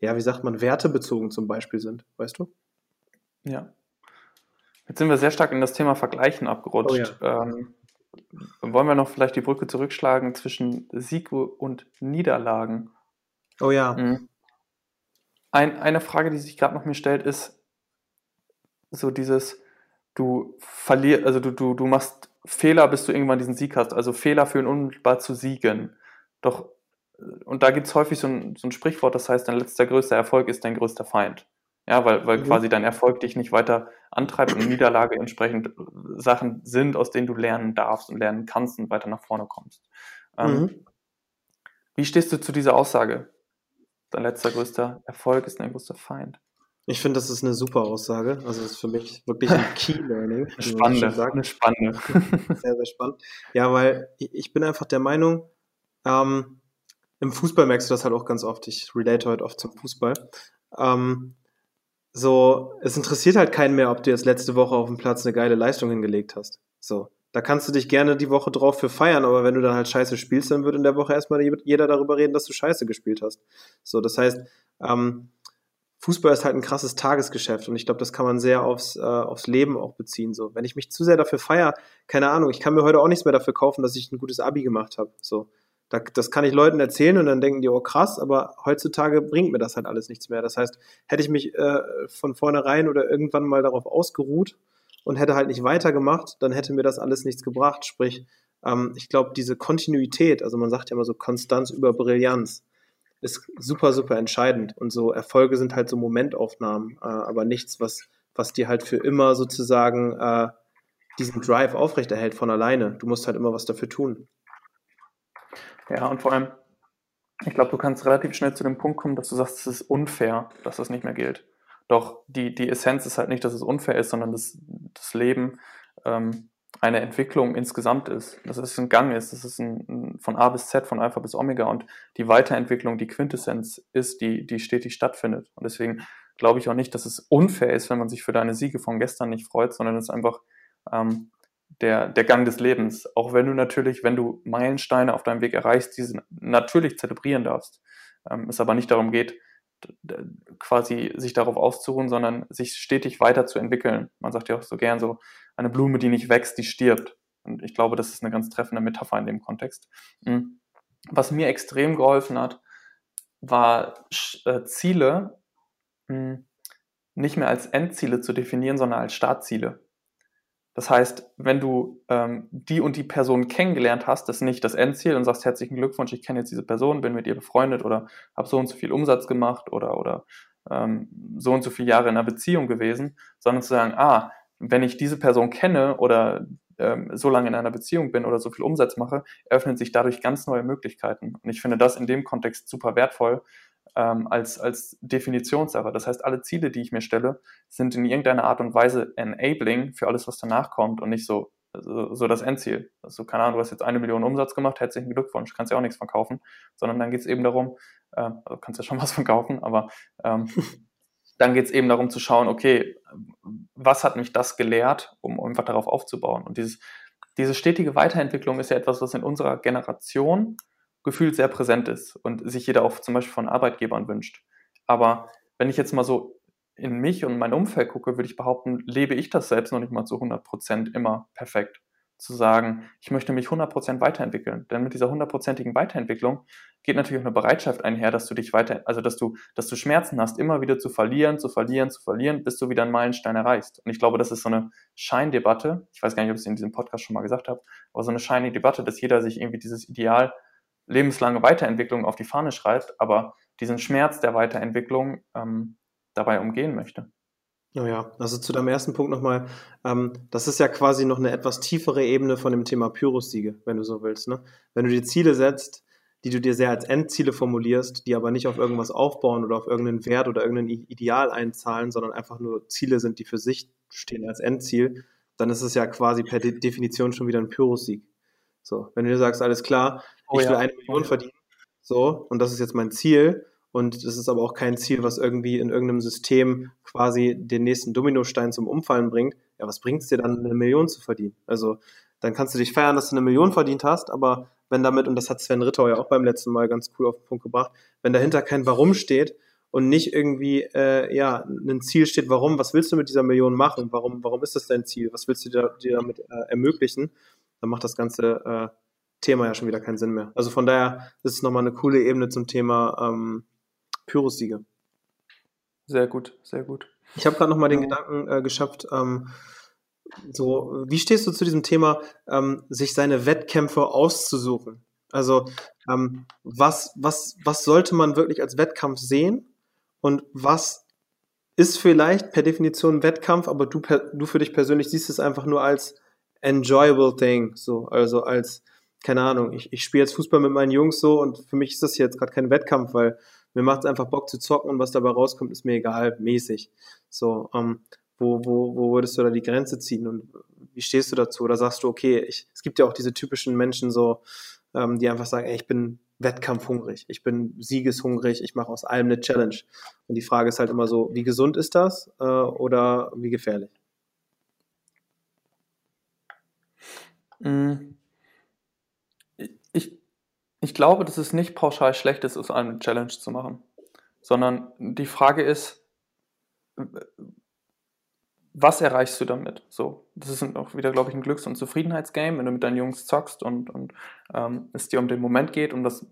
[SPEAKER 1] ja, wie sagt man, wertebezogen zum Beispiel sind, weißt du?
[SPEAKER 4] Ja. Jetzt sind wir sehr stark in das Thema Vergleichen abgerutscht. Oh ja. ähm, wollen wir noch vielleicht die Brücke zurückschlagen zwischen Sieg und Niederlagen?
[SPEAKER 1] Oh ja. Mhm.
[SPEAKER 4] Ein, eine Frage, die sich gerade noch mir stellt, ist so dieses, du verlierst, also du, du, du machst Fehler, bis du irgendwann diesen Sieg hast. Also Fehler führen unmittelbar zu Siegen. Doch, und da gibt es häufig so ein, so ein Sprichwort, das heißt, dein letzter größter Erfolg ist dein größter Feind. Ja, weil, weil mhm. quasi dein Erfolg dich nicht weiter antreibt und Niederlage entsprechend Sachen sind, aus denen du lernen darfst und lernen kannst und weiter nach vorne kommst. Ähm, mhm. Wie stehst du zu dieser Aussage? dein letzter größter Erfolg ist dein größter Feind.
[SPEAKER 1] Ich finde, das ist eine super Aussage. Also das ist für mich wirklich ein [LAUGHS] Key Learning.
[SPEAKER 4] Spannend. Eine spannende. [LAUGHS]
[SPEAKER 1] Sehr, sehr spannend. Ja, weil ich bin einfach der Meinung, ähm, im Fußball merkst du das halt auch ganz oft. Ich relate heute oft zum Fußball. Ähm, so, es interessiert halt keinen mehr, ob du jetzt letzte Woche auf dem Platz eine geile Leistung hingelegt hast. So, da kannst du dich gerne die Woche drauf für feiern, aber wenn du dann halt scheiße spielst, dann wird in der Woche erstmal jeder darüber reden, dass du scheiße gespielt hast. So, das heißt, ähm, Fußball ist halt ein krasses Tagesgeschäft und ich glaube, das kann man sehr aufs, äh, aufs Leben auch beziehen. So, wenn ich mich zu sehr dafür feier, keine Ahnung, ich kann mir heute auch nichts mehr dafür kaufen, dass ich ein gutes Abi gemacht habe. So, das kann ich Leuten erzählen und dann denken die, oh krass, aber heutzutage bringt mir das halt alles nichts mehr. Das heißt, hätte ich mich äh, von vornherein oder irgendwann mal darauf ausgeruht, und hätte halt nicht weitergemacht, dann hätte mir das alles nichts gebracht. Sprich, ähm, ich glaube, diese Kontinuität, also man sagt ja immer so Konstanz über Brillanz, ist super, super entscheidend. Und so Erfolge sind halt so Momentaufnahmen, äh, aber nichts, was, was dir halt für immer sozusagen äh, diesen Drive aufrechterhält von alleine. Du musst halt immer was dafür tun.
[SPEAKER 4] Ja, und vor allem, ich glaube, du kannst relativ schnell zu dem Punkt kommen, dass du sagst, es ist unfair, dass das nicht mehr gilt. Doch die, die Essenz ist halt nicht, dass es unfair ist, sondern dass das Leben ähm, eine Entwicklung insgesamt ist, dass es ein Gang ist, dass es ein, ein, von A bis Z, von Alpha bis Omega und die Weiterentwicklung die Quintessenz ist, die, die stetig stattfindet. Und deswegen glaube ich auch nicht, dass es unfair ist, wenn man sich für deine Siege von gestern nicht freut, sondern es einfach ähm, der, der Gang des Lebens. Auch wenn du natürlich, wenn du Meilensteine auf deinem Weg erreichst, diese natürlich zelebrieren darfst. Ähm, es aber nicht darum geht, quasi sich darauf auszuruhen, sondern sich stetig weiterzuentwickeln. Man sagt ja auch so gern so, eine Blume, die nicht wächst, die stirbt. Und ich glaube, das ist eine ganz treffende Metapher in dem Kontext. Hm. Was mir extrem geholfen hat, war äh, Ziele hm, nicht mehr als Endziele zu definieren, sondern als Startziele. Das heißt, wenn du ähm, die und die Person kennengelernt hast, das ist nicht das Endziel und sagst herzlichen Glückwunsch, ich kenne jetzt diese Person, bin mit ihr befreundet oder habe so und so viel Umsatz gemacht oder, oder ähm, so und so viele Jahre in einer Beziehung gewesen, sondern zu sagen, ah, wenn ich diese Person kenne oder ähm, so lange in einer Beziehung bin oder so viel Umsatz mache, eröffnen sich dadurch ganz neue Möglichkeiten. Und ich finde das in dem Kontext super wertvoll, ähm, als, als Definitionssache. Das heißt, alle Ziele, die ich mir stelle, sind in irgendeiner Art und Weise enabling für alles, was danach kommt und nicht so, so, so das Endziel. Also, keine Ahnung, du hast jetzt eine Million Umsatz gemacht, herzlichen Glückwunsch, kannst ja auch nichts verkaufen, sondern dann geht es eben darum, äh, also kannst ja schon [LAUGHS] was verkaufen, aber ähm, [LAUGHS] dann geht es eben darum zu schauen, okay, was hat mich das gelehrt, um einfach darauf aufzubauen. Und dieses, diese stetige Weiterentwicklung ist ja etwas, was in unserer Generation gefühlt sehr präsent ist und sich jeder auch zum Beispiel von Arbeitgebern wünscht. Aber wenn ich jetzt mal so in mich und mein Umfeld gucke, würde ich behaupten, lebe ich das selbst noch nicht mal zu 100 Prozent immer perfekt. zu sagen, ich möchte mich 100% weiterentwickeln. Denn mit dieser hundertprozentigen Weiterentwicklung geht natürlich auch eine Bereitschaft einher, dass du dich weiter, also dass du, dass du Schmerzen hast, immer wieder zu verlieren, zu verlieren, zu verlieren, bis du wieder einen Meilenstein erreichst. Und ich glaube, das ist so eine Scheindebatte. Ich weiß gar nicht, ob ich es in diesem Podcast schon mal gesagt habe, aber so eine Scheindebatte, dass jeder sich irgendwie dieses Ideal lebenslange Weiterentwicklung auf die Fahne schreibt, aber diesen Schmerz der Weiterentwicklung ähm, dabei umgehen möchte.
[SPEAKER 1] Oh ja, also zu deinem ersten Punkt nochmal, ähm, das ist ja quasi noch eine etwas tiefere Ebene von dem Thema Pyrrhus-Siege, wenn du so willst. Ne? Wenn du dir Ziele setzt, die du dir sehr als Endziele formulierst, die aber nicht auf irgendwas aufbauen oder auf irgendeinen Wert oder irgendein Ideal einzahlen, sondern einfach nur Ziele sind, die für sich stehen als Endziel, dann ist es ja quasi per De Definition schon wieder ein Pyrrhus-Sieg. So, wenn du dir sagst, alles klar, oh, ich will ja. eine Million verdienen, so, und das ist jetzt mein Ziel, und das ist aber auch kein Ziel, was irgendwie in irgendeinem System quasi den nächsten Dominostein zum Umfallen bringt. Ja, was bringt es dir dann, eine Million zu verdienen? Also dann kannst du dich feiern, dass du eine Million verdient hast, aber wenn damit, und das hat Sven Ritter ja auch beim letzten Mal ganz cool auf den Punkt gebracht, wenn dahinter kein Warum steht und nicht irgendwie äh, ja ein Ziel steht, warum, was willst du mit dieser Million machen? Warum, warum ist das dein Ziel? Was willst du dir, dir damit äh, ermöglichen? Dann macht das ganze äh, Thema ja schon wieder keinen Sinn mehr. Also von daher ist es nochmal eine coole Ebene zum Thema ähm, Pyrrhus-Siege.
[SPEAKER 4] Sehr gut, sehr gut.
[SPEAKER 1] Ich habe gerade noch mal den Gedanken äh, geschafft, ähm, so, wie stehst du zu diesem Thema, ähm, sich seine Wettkämpfe auszusuchen? Also, ähm, was, was, was sollte man wirklich als Wettkampf sehen? Und was ist vielleicht per Definition Wettkampf, aber du, per, du für dich persönlich siehst es einfach nur als enjoyable thing, so, also als, keine Ahnung, ich, ich spiele jetzt Fußball mit meinen Jungs so und für mich ist das jetzt gerade kein Wettkampf, weil mir macht es einfach Bock zu zocken und was dabei rauskommt, ist mir egal, mäßig. So, ähm, wo, wo, wo würdest du da die Grenze ziehen und wie stehst du dazu? Oder sagst du, okay, ich, es gibt ja auch diese typischen Menschen so, ähm, die einfach sagen, ey, ich bin wettkampfhungrig, ich bin siegeshungrig, ich mache aus allem eine Challenge. Und die Frage ist halt immer so, wie gesund ist das äh, oder wie gefährlich?
[SPEAKER 4] Mm. Ich, glaube, dass es nicht pauschal schlecht ist, aus eine Challenge zu machen, sondern die Frage ist, was erreichst du damit? So, das ist auch wieder, glaube ich, ein Glücks- und Zufriedenheitsgame, wenn du mit deinen Jungs zockst und, und ähm, es dir um den Moment geht, um das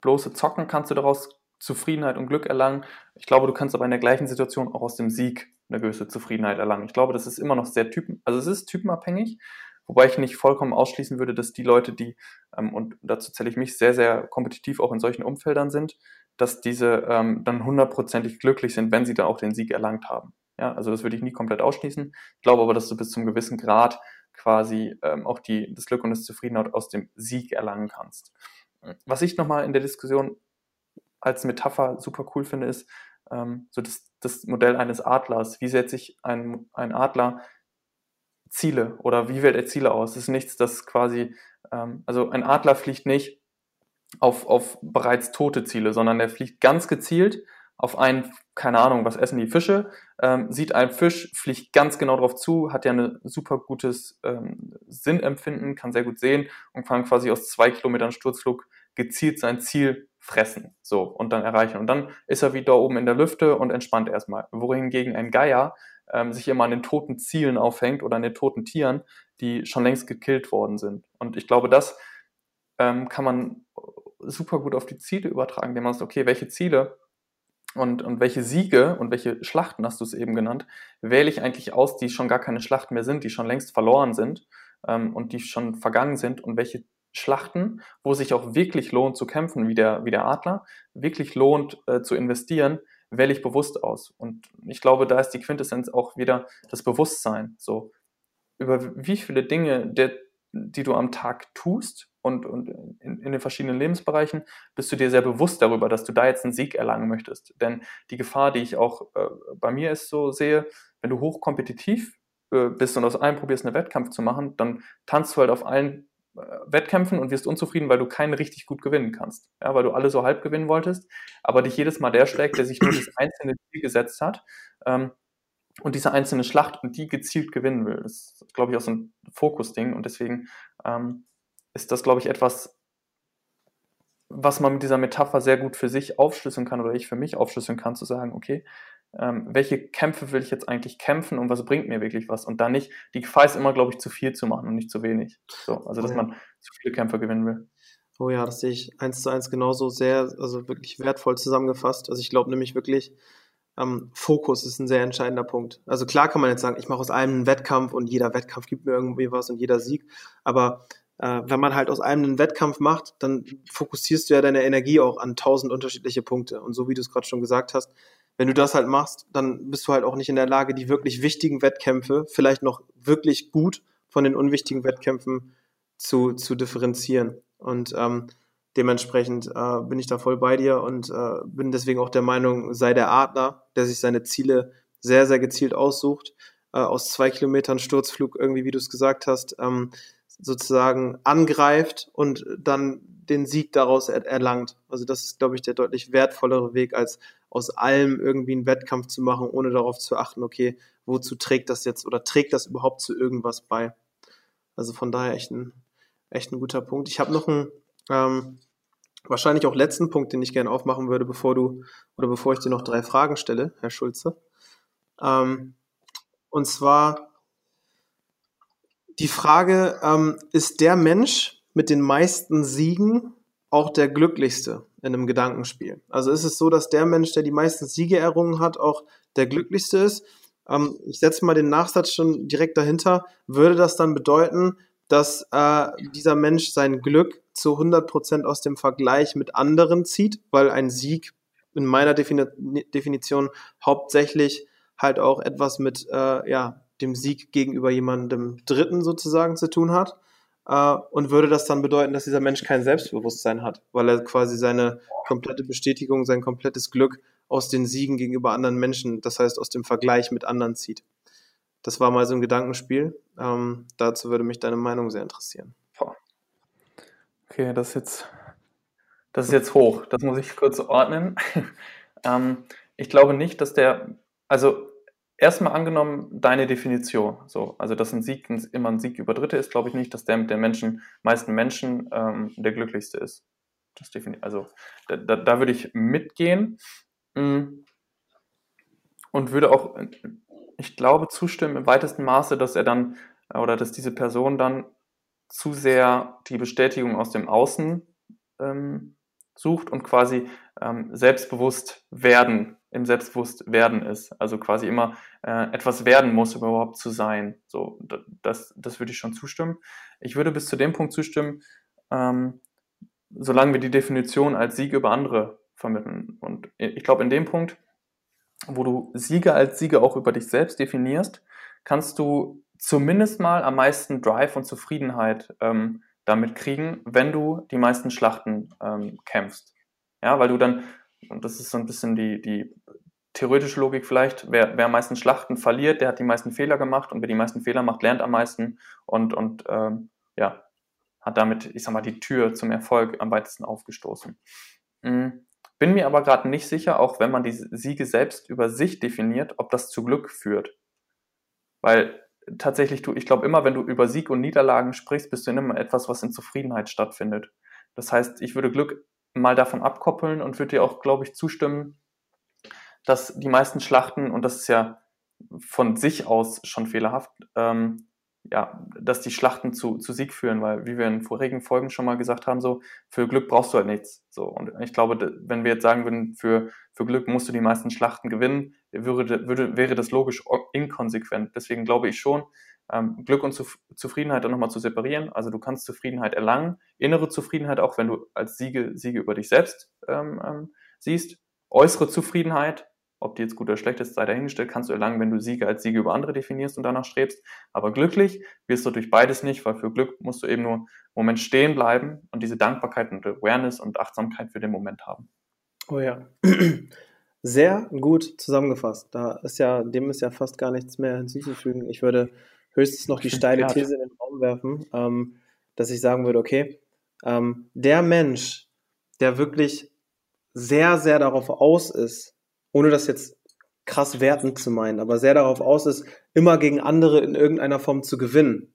[SPEAKER 4] bloße Zocken kannst du daraus Zufriedenheit und Glück erlangen. Ich glaube, du kannst aber in der gleichen Situation auch aus dem Sieg eine gewisse Zufriedenheit erlangen. Ich glaube, das ist immer noch sehr typen, also es ist typenabhängig, Wobei ich nicht vollkommen ausschließen würde, dass die Leute, die, ähm, und dazu zähle ich mich, sehr, sehr kompetitiv auch in solchen Umfeldern sind, dass diese ähm, dann hundertprozentig glücklich sind, wenn sie da auch den Sieg erlangt haben. Ja, also das würde ich nie komplett ausschließen. Ich glaube aber, dass du bis zum gewissen Grad quasi ähm, auch die, das Glück und das Zufriedenheit aus dem Sieg erlangen kannst. Was ich nochmal in der Diskussion als Metapher super cool finde, ist ähm, so das, das Modell eines Adlers. Wie setze ich einen, einen Adler Ziele oder wie wählt er Ziele aus? Es ist nichts, das quasi, ähm, also ein Adler fliegt nicht auf, auf bereits tote Ziele, sondern er fliegt ganz gezielt auf einen, keine Ahnung, was essen die Fische, ähm, sieht einen Fisch, fliegt ganz genau drauf zu, hat ja ein super gutes ähm, Sinnempfinden, kann sehr gut sehen und kann quasi aus zwei Kilometern Sturzflug gezielt sein Ziel fressen, so, und dann erreichen. Und dann ist er wieder oben in der Lüfte und entspannt erstmal. Wohingegen ein Geier ähm, sich immer an den toten Zielen aufhängt oder an den toten Tieren, die schon längst gekillt worden sind. Und ich glaube, das ähm, kann man super gut auf die Ziele übertragen, indem man sagt, okay, welche Ziele und, und welche Siege und welche Schlachten, hast du es eben genannt, wähle ich eigentlich aus, die schon gar keine Schlachten mehr sind, die schon längst verloren sind ähm, und die schon vergangen sind und welche Schlachten, wo es sich auch wirklich lohnt zu kämpfen, wie der, wie der Adler, wirklich lohnt äh, zu investieren, wähle ich bewusst aus. Und ich glaube, da ist die Quintessenz auch wieder das Bewusstsein. So, über wie viele Dinge, der, die du am Tag tust und, und in, in, den verschiedenen Lebensbereichen, bist du dir sehr bewusst darüber, dass du da jetzt einen Sieg erlangen möchtest. Denn die Gefahr, die ich auch äh, bei mir ist so sehe, wenn du hochkompetitiv äh, bist und aus allem probierst, einen Wettkampf zu machen, dann tanzt du halt auf allen Wettkämpfen und wirst unzufrieden, weil du keinen richtig gut gewinnen kannst. Ja, weil du alle so halb gewinnen wolltest, aber dich jedes Mal der schlägt, der sich nur das einzelne Ziel gesetzt hat ähm, und diese einzelne Schlacht und die gezielt gewinnen will. Das ist, glaube ich, auch so ein Fokusding und deswegen ähm, ist das, glaube ich, etwas, was man mit dieser Metapher sehr gut für sich aufschlüsseln kann oder ich für mich aufschlüsseln kann, zu sagen, okay, ähm, welche Kämpfe will ich jetzt eigentlich kämpfen und was bringt mir wirklich was und dann nicht, die Gefahr ist immer, glaube ich, zu viel zu machen und nicht zu wenig. So, also dass oh ja. man zu viele Kämpfe gewinnen will.
[SPEAKER 1] Oh ja, das sehe ich eins zu eins genauso sehr, also wirklich wertvoll zusammengefasst. Also ich glaube nämlich wirklich, ähm, Fokus ist ein sehr entscheidender Punkt. Also klar kann man jetzt sagen, ich mache aus allem einen Wettkampf und jeder Wettkampf gibt mir irgendwie was und jeder Sieg. Aber äh, wenn man halt aus einem einen Wettkampf macht, dann fokussierst du ja deine Energie auch an tausend unterschiedliche Punkte. Und so wie du es gerade schon gesagt hast, wenn du das halt machst, dann bist du halt auch nicht in der Lage, die wirklich wichtigen Wettkämpfe vielleicht noch wirklich gut von den unwichtigen Wettkämpfen zu, zu differenzieren. Und ähm, dementsprechend äh, bin ich da voll bei dir und äh, bin deswegen auch der Meinung, sei der Adler, der sich seine Ziele sehr, sehr gezielt aussucht, äh, aus zwei Kilometern Sturzflug irgendwie, wie du es gesagt hast, ähm, sozusagen angreift und dann den Sieg daraus er erlangt. Also das ist, glaube ich, der deutlich wertvollere Weg, als aus allem irgendwie einen Wettkampf zu machen, ohne darauf zu achten, okay, wozu trägt das jetzt oder trägt das überhaupt zu irgendwas bei? Also von daher echt ein, echt ein guter Punkt. Ich habe noch einen ähm, wahrscheinlich auch letzten Punkt, den ich gerne aufmachen würde, bevor du oder bevor ich dir noch drei Fragen stelle, Herr Schulze. Ähm, und zwar die Frage, ähm, ist der Mensch mit den meisten Siegen auch der glücklichste in einem Gedankenspiel? Also ist es so, dass der Mensch, der die meisten Siege errungen hat, auch der glücklichste ist? Ähm, ich setze mal den Nachsatz schon direkt dahinter. Würde das dann bedeuten, dass äh, dieser Mensch sein Glück zu 100% aus dem Vergleich mit anderen zieht, weil ein Sieg in meiner Defini Definition hauptsächlich halt auch etwas mit äh, ja, dem Sieg gegenüber jemandem Dritten sozusagen zu tun hat. Äh, und würde das dann bedeuten, dass dieser Mensch kein Selbstbewusstsein hat, weil er quasi seine komplette Bestätigung, sein komplettes Glück aus den Siegen gegenüber anderen Menschen, das heißt aus dem Vergleich mit anderen zieht. Das war mal so ein Gedankenspiel. Ähm, dazu würde mich deine Meinung sehr interessieren.
[SPEAKER 4] Okay, das ist jetzt, das ist jetzt hoch. Das muss ich kurz ordnen. [LAUGHS] ähm, ich glaube nicht, dass der, also erstmal angenommen, deine Definition, so, also dass ein Sieg immer ein Sieg über Dritte ist, glaube ich nicht, dass der mit den Menschen, meisten Menschen ähm, der glücklichste ist. Das also da, da, da, würde ich mitgehen. Mm, und würde auch, ich glaube, zustimmen im weitesten Maße, dass er dann oder dass diese Person dann zu sehr die Bestätigung aus dem Außen ähm, sucht und quasi ähm, selbstbewusst werden im Selbstbewusstwerden ist. Also quasi immer äh, etwas werden muss, um überhaupt zu sein. So, das, das würde ich schon zustimmen. Ich würde bis zu dem Punkt zustimmen, ähm, solange wir die Definition als Sieg über andere vermitteln. Und ich glaube, in dem Punkt, wo du Siege als Siege auch über dich selbst definierst, kannst du zumindest mal am meisten Drive und Zufriedenheit ähm, damit kriegen, wenn du die meisten Schlachten ähm, kämpfst. Ja, weil du dann und das ist so ein bisschen die, die theoretische Logik vielleicht, wer, wer am meisten Schlachten verliert, der hat die meisten Fehler gemacht und wer die meisten Fehler macht, lernt am meisten und, und ähm, ja, hat damit, ich sag mal, die Tür zum Erfolg am weitesten aufgestoßen. Mhm. Bin mir aber gerade nicht sicher, auch wenn man die Siege selbst über sich definiert, ob das zu Glück führt. Weil tatsächlich, du, ich glaube, immer wenn du über Sieg und Niederlagen sprichst, bist du in immer etwas, was in Zufriedenheit stattfindet. Das heißt, ich würde Glück mal davon abkoppeln und würde dir auch, glaube ich, zustimmen, dass die meisten Schlachten, und das ist ja von sich aus schon fehlerhaft, ähm, ja, dass die Schlachten zu, zu Sieg führen, weil, wie wir in vorigen Folgen schon mal gesagt haben, so, für Glück brauchst du halt nichts. So, und ich glaube, wenn wir jetzt sagen würden, für, für Glück musst du die meisten Schlachten gewinnen, würde, würde, wäre das logisch inkonsequent. Deswegen glaube ich schon, ähm, Glück und Zuf Zufriedenheit dann nochmal zu separieren. Also du kannst Zufriedenheit erlangen, innere Zufriedenheit auch, wenn du als Siege, Siege über dich selbst ähm, ähm, siehst. Äußere Zufriedenheit, ob die jetzt gut oder schlecht ist, sei dahingestellt, kannst du erlangen, wenn du Siege als Siege über andere definierst und danach strebst. Aber glücklich wirst du durch beides nicht, weil für Glück musst du eben nur einen Moment stehen bleiben und diese Dankbarkeit und Awareness und Achtsamkeit für den Moment haben.
[SPEAKER 1] Oh ja. [CLEARS THROAT] Sehr gut zusammengefasst. Da ist ja, dem ist ja fast gar nichts mehr hinzuzufügen. Ich würde höchstens noch die steile These in den Raum werfen, ähm, dass ich sagen würde, okay, ähm, der Mensch, der wirklich sehr, sehr darauf aus ist, ohne das jetzt krass wertend zu meinen, aber sehr darauf aus ist, immer gegen andere in irgendeiner Form zu gewinnen,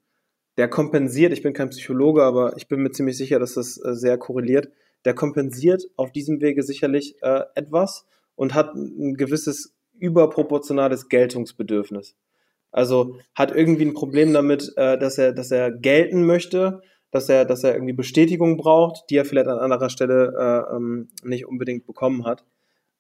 [SPEAKER 1] der kompensiert, ich bin kein Psychologe, aber ich bin mir ziemlich sicher, dass das äh, sehr korreliert, der kompensiert auf diesem Wege sicherlich äh, etwas und hat ein gewisses überproportionales Geltungsbedürfnis. Also hat irgendwie ein Problem damit, äh, dass er, dass er gelten möchte, dass er, dass er irgendwie Bestätigung braucht, die er vielleicht an anderer Stelle äh, ähm, nicht unbedingt bekommen hat.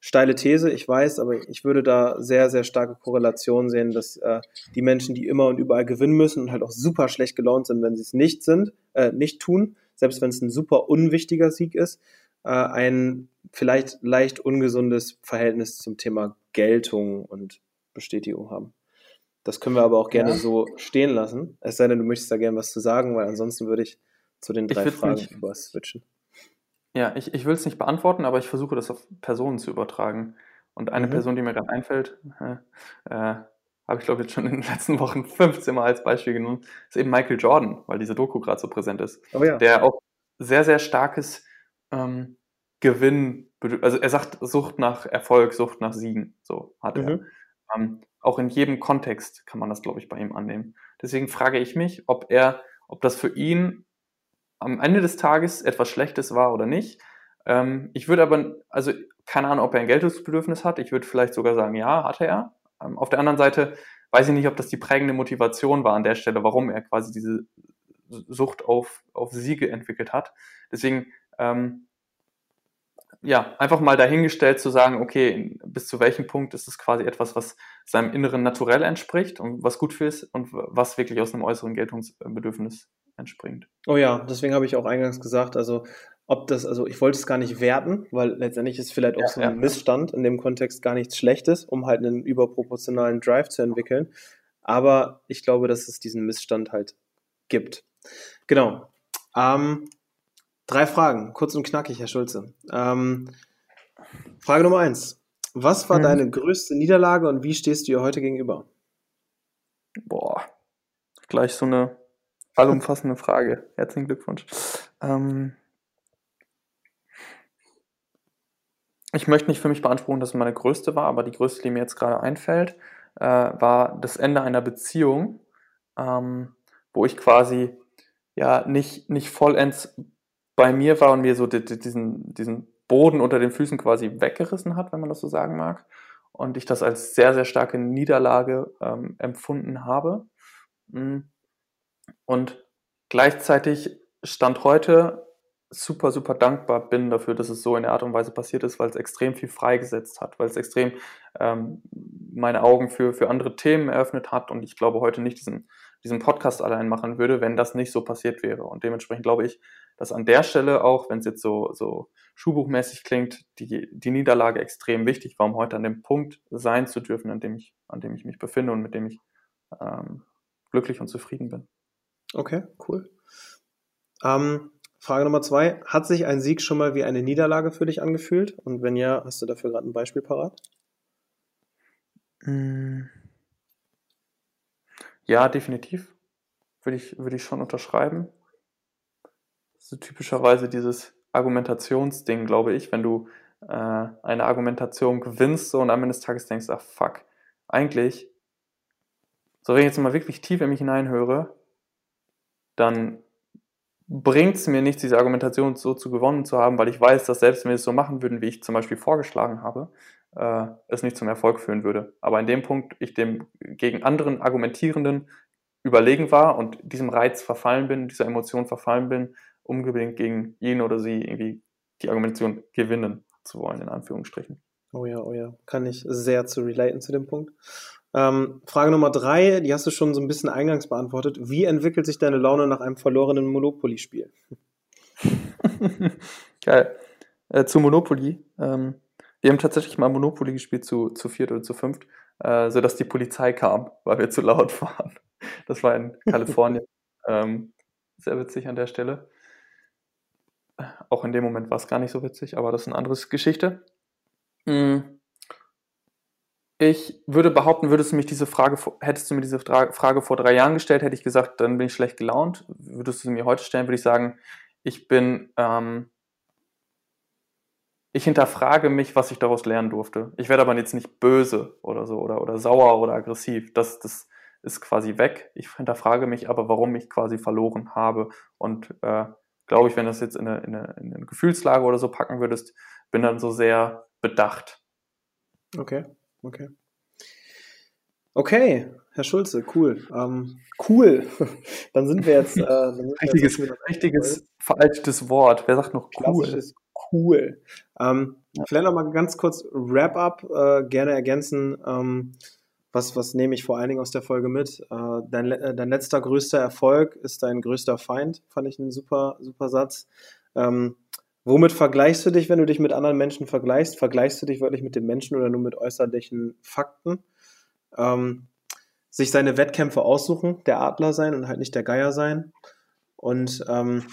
[SPEAKER 1] Steile These, ich weiß, aber ich würde da sehr, sehr starke Korrelation sehen, dass äh, die Menschen, die immer und überall gewinnen müssen und halt auch super schlecht gelaunt sind, wenn sie es nicht sind, äh, nicht tun, selbst wenn es ein super unwichtiger Sieg ist, äh, ein vielleicht leicht ungesundes Verhältnis zum Thema Geltung und Bestätigung haben. Das können wir aber auch gerne ja. so stehen lassen. Es sei denn, du möchtest da gerne was zu sagen, weil ansonsten würde ich zu den drei Fragen nicht, über switchen.
[SPEAKER 4] Ja, ich, ich will es nicht beantworten, aber ich versuche das auf Personen zu übertragen. Und eine mhm. Person, die mir gerade einfällt, äh, äh, habe ich glaube jetzt schon in den [LAUGHS] letzten Wochen 15 Mal als Beispiel genommen, ist eben Michael Jordan, weil diese Doku gerade so präsent ist. Oh ja. Der auch sehr, sehr starkes ähm, Gewinn, also er sagt Sucht nach Erfolg, Sucht nach Siegen, so hat mhm. er. Ähm, auch in jedem Kontext kann man das, glaube ich, bei ihm annehmen. Deswegen frage ich mich, ob er, ob das für ihn am Ende des Tages etwas Schlechtes war oder nicht. Ähm, ich würde aber, also keine Ahnung, ob er ein Geltungsbedürfnis hat. Ich würde vielleicht sogar sagen, ja, hatte er. Ähm, auf der anderen Seite weiß ich nicht, ob das die prägende Motivation war an der Stelle, warum er quasi diese Sucht auf, auf Siege entwickelt hat. Deswegen, ähm, ja, einfach mal dahingestellt zu sagen, okay, bis zu welchem Punkt ist es quasi etwas, was seinem inneren Naturell entspricht und was gut für ist und was wirklich aus einem äußeren Geltungsbedürfnis entspringt.
[SPEAKER 1] Oh ja, deswegen habe ich auch eingangs gesagt, also ob das, also ich wollte es gar nicht werten, weil letztendlich ist vielleicht auch ja, so ein ja. Missstand in dem Kontext gar nichts Schlechtes, um halt einen überproportionalen Drive zu entwickeln. Aber ich glaube, dass es diesen Missstand halt gibt. Genau. Ähm, drei Fragen, kurz und knackig, Herr Schulze. Ähm, Frage Nummer eins. Was war hm. deine größte Niederlage und wie stehst du ihr heute gegenüber?
[SPEAKER 4] Boah, gleich so eine allumfassende Frage. Herzlichen Glückwunsch. Ähm, ich möchte nicht für mich beanspruchen, dass es meine größte war, aber die größte, die mir jetzt gerade einfällt, äh, war das Ende einer Beziehung, ähm, wo ich quasi ja nicht, nicht vollends bei mir war und mir so die, die, diesen, diesen Boden unter den Füßen quasi weggerissen hat, wenn man das so sagen mag. Und ich das als sehr, sehr starke Niederlage ähm, empfunden habe. Mm. Und gleichzeitig stand heute super, super dankbar bin dafür, dass es so in der Art und Weise passiert ist, weil es extrem viel freigesetzt hat, weil es extrem ähm, meine Augen für, für andere Themen eröffnet hat und ich glaube heute nicht diesen, diesen Podcast allein machen würde, wenn das nicht so passiert wäre. Und dementsprechend glaube ich, dass an der Stelle auch, wenn es jetzt so, so schulbuchmäßig klingt, die, die Niederlage extrem wichtig war, um heute an dem Punkt sein zu dürfen, an dem ich, an dem ich mich befinde und mit dem ich ähm, glücklich und zufrieden bin.
[SPEAKER 1] Okay, cool. Ähm, Frage Nummer zwei. Hat sich ein Sieg schon mal wie eine Niederlage für dich angefühlt? Und wenn ja, hast du dafür gerade ein Beispiel parat?
[SPEAKER 4] Mm. Ja, definitiv. Würde ich, würde ich schon unterschreiben. So typischerweise dieses Argumentationsding, glaube ich, wenn du äh, eine Argumentation gewinnst und am Ende des Tages denkst, ach fuck, eigentlich, so wenn ich jetzt mal wirklich tief in mich hineinhöre, dann bringt es mir nichts, diese Argumentation so zu gewonnen zu haben, weil ich weiß, dass selbst wenn wir es so machen würden, wie ich zum Beispiel vorgeschlagen habe, äh, es nicht zum Erfolg führen würde. Aber in dem Punkt ich dem gegen anderen Argumentierenden überlegen war und diesem Reiz verfallen bin, dieser Emotion verfallen bin, unbedingt gegen ihn oder sie irgendwie die Argumentation gewinnen zu wollen, in Anführungsstrichen.
[SPEAKER 1] Oh ja, oh ja, kann ich sehr zu relaten zu dem Punkt. Ähm, Frage Nummer drei, die hast du schon so ein bisschen eingangs beantwortet. Wie entwickelt sich deine Laune nach einem verlorenen Monopoly-Spiel? [LAUGHS]
[SPEAKER 4] Geil. Äh, zu Monopoly. Ähm, wir haben tatsächlich mal Monopoly gespielt zu, zu viert oder zu fünft, äh, sodass die Polizei kam, weil wir zu laut waren. Das war in Kalifornien. [LAUGHS] ähm, sehr witzig an der Stelle. Auch in dem Moment war es gar nicht so witzig, aber das ist eine andere Geschichte. Mhm. Ich würde behaupten, würdest du mich diese Frage, hättest du mir diese Frage vor drei Jahren gestellt, hätte ich gesagt, dann bin ich schlecht gelaunt. Würdest du sie mir heute stellen, würde ich sagen, ich bin, ähm, ich hinterfrage mich, was ich daraus lernen durfte. Ich werde aber jetzt nicht böse oder so oder, oder sauer oder aggressiv. Das, das ist quasi weg. Ich hinterfrage mich aber, warum ich quasi verloren habe. Und äh, glaube ich, wenn du das jetzt in eine, in, eine, in eine Gefühlslage oder so packen würdest, bin dann so sehr bedacht.
[SPEAKER 1] Okay. Okay. Okay, Herr Schulze, cool. Ähm, cool. [LAUGHS] dann sind wir jetzt. Äh,
[SPEAKER 4] richtiges, jetzt richtiges veraltetes Wort. Wer sagt noch cool?
[SPEAKER 1] Cool. Ähm, ja. Vielleicht noch mal ganz kurz Wrap-up, äh, gerne ergänzen. Ähm, was, was nehme ich vor allen Dingen aus der Folge mit? Äh, dein, äh, dein letzter größter Erfolg ist dein größter Feind, fand ich einen super, super Satz. Ähm, womit vergleichst du dich, wenn du dich mit anderen Menschen vergleichst? Vergleichst du dich wirklich mit den Menschen oder nur mit äußerlichen Fakten? Ähm, sich seine Wettkämpfe aussuchen, der Adler sein und halt nicht der Geier sein. Und ähm,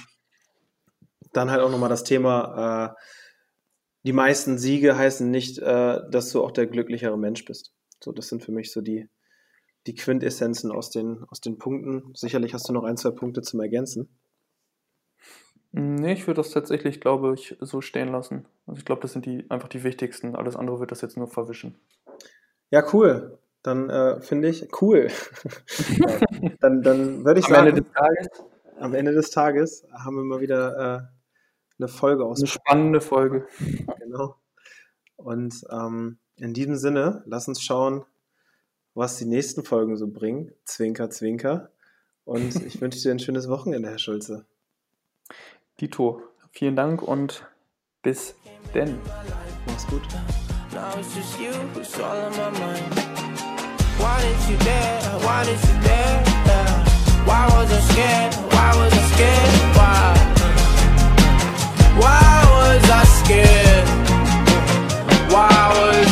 [SPEAKER 1] dann halt auch nochmal das Thema, äh, die meisten Siege heißen nicht, äh, dass du auch der glücklichere Mensch bist. So, das sind für mich so die, die Quintessenzen aus den, aus den Punkten. Sicherlich hast du noch ein, zwei Punkte zum Ergänzen.
[SPEAKER 4] Nee, ich würde das tatsächlich, glaube ich, so stehen lassen. Also ich glaube, das sind die einfach die wichtigsten. Alles andere wird das jetzt nur verwischen.
[SPEAKER 1] Ja, cool. Dann äh, finde ich cool. [LAUGHS] dann dann würde ich am sagen, Ende des Tages, am Ende des Tages haben wir mal wieder äh, eine Folge aus.
[SPEAKER 4] Eine spannende Folge.
[SPEAKER 1] Genau. Und ähm, in diesem Sinne, lass uns schauen, was die nächsten Folgen so bringen. Zwinker, zwinker. Und ich wünsche dir ein schönes Wochenende, Herr Schulze.
[SPEAKER 4] Dito, vielen Dank und bis denn.
[SPEAKER 1] Mach's gut.
[SPEAKER 2] Why did you dare? Why did you dare? Why was I scared? Why was I scared? Why? Why was I scared? Why was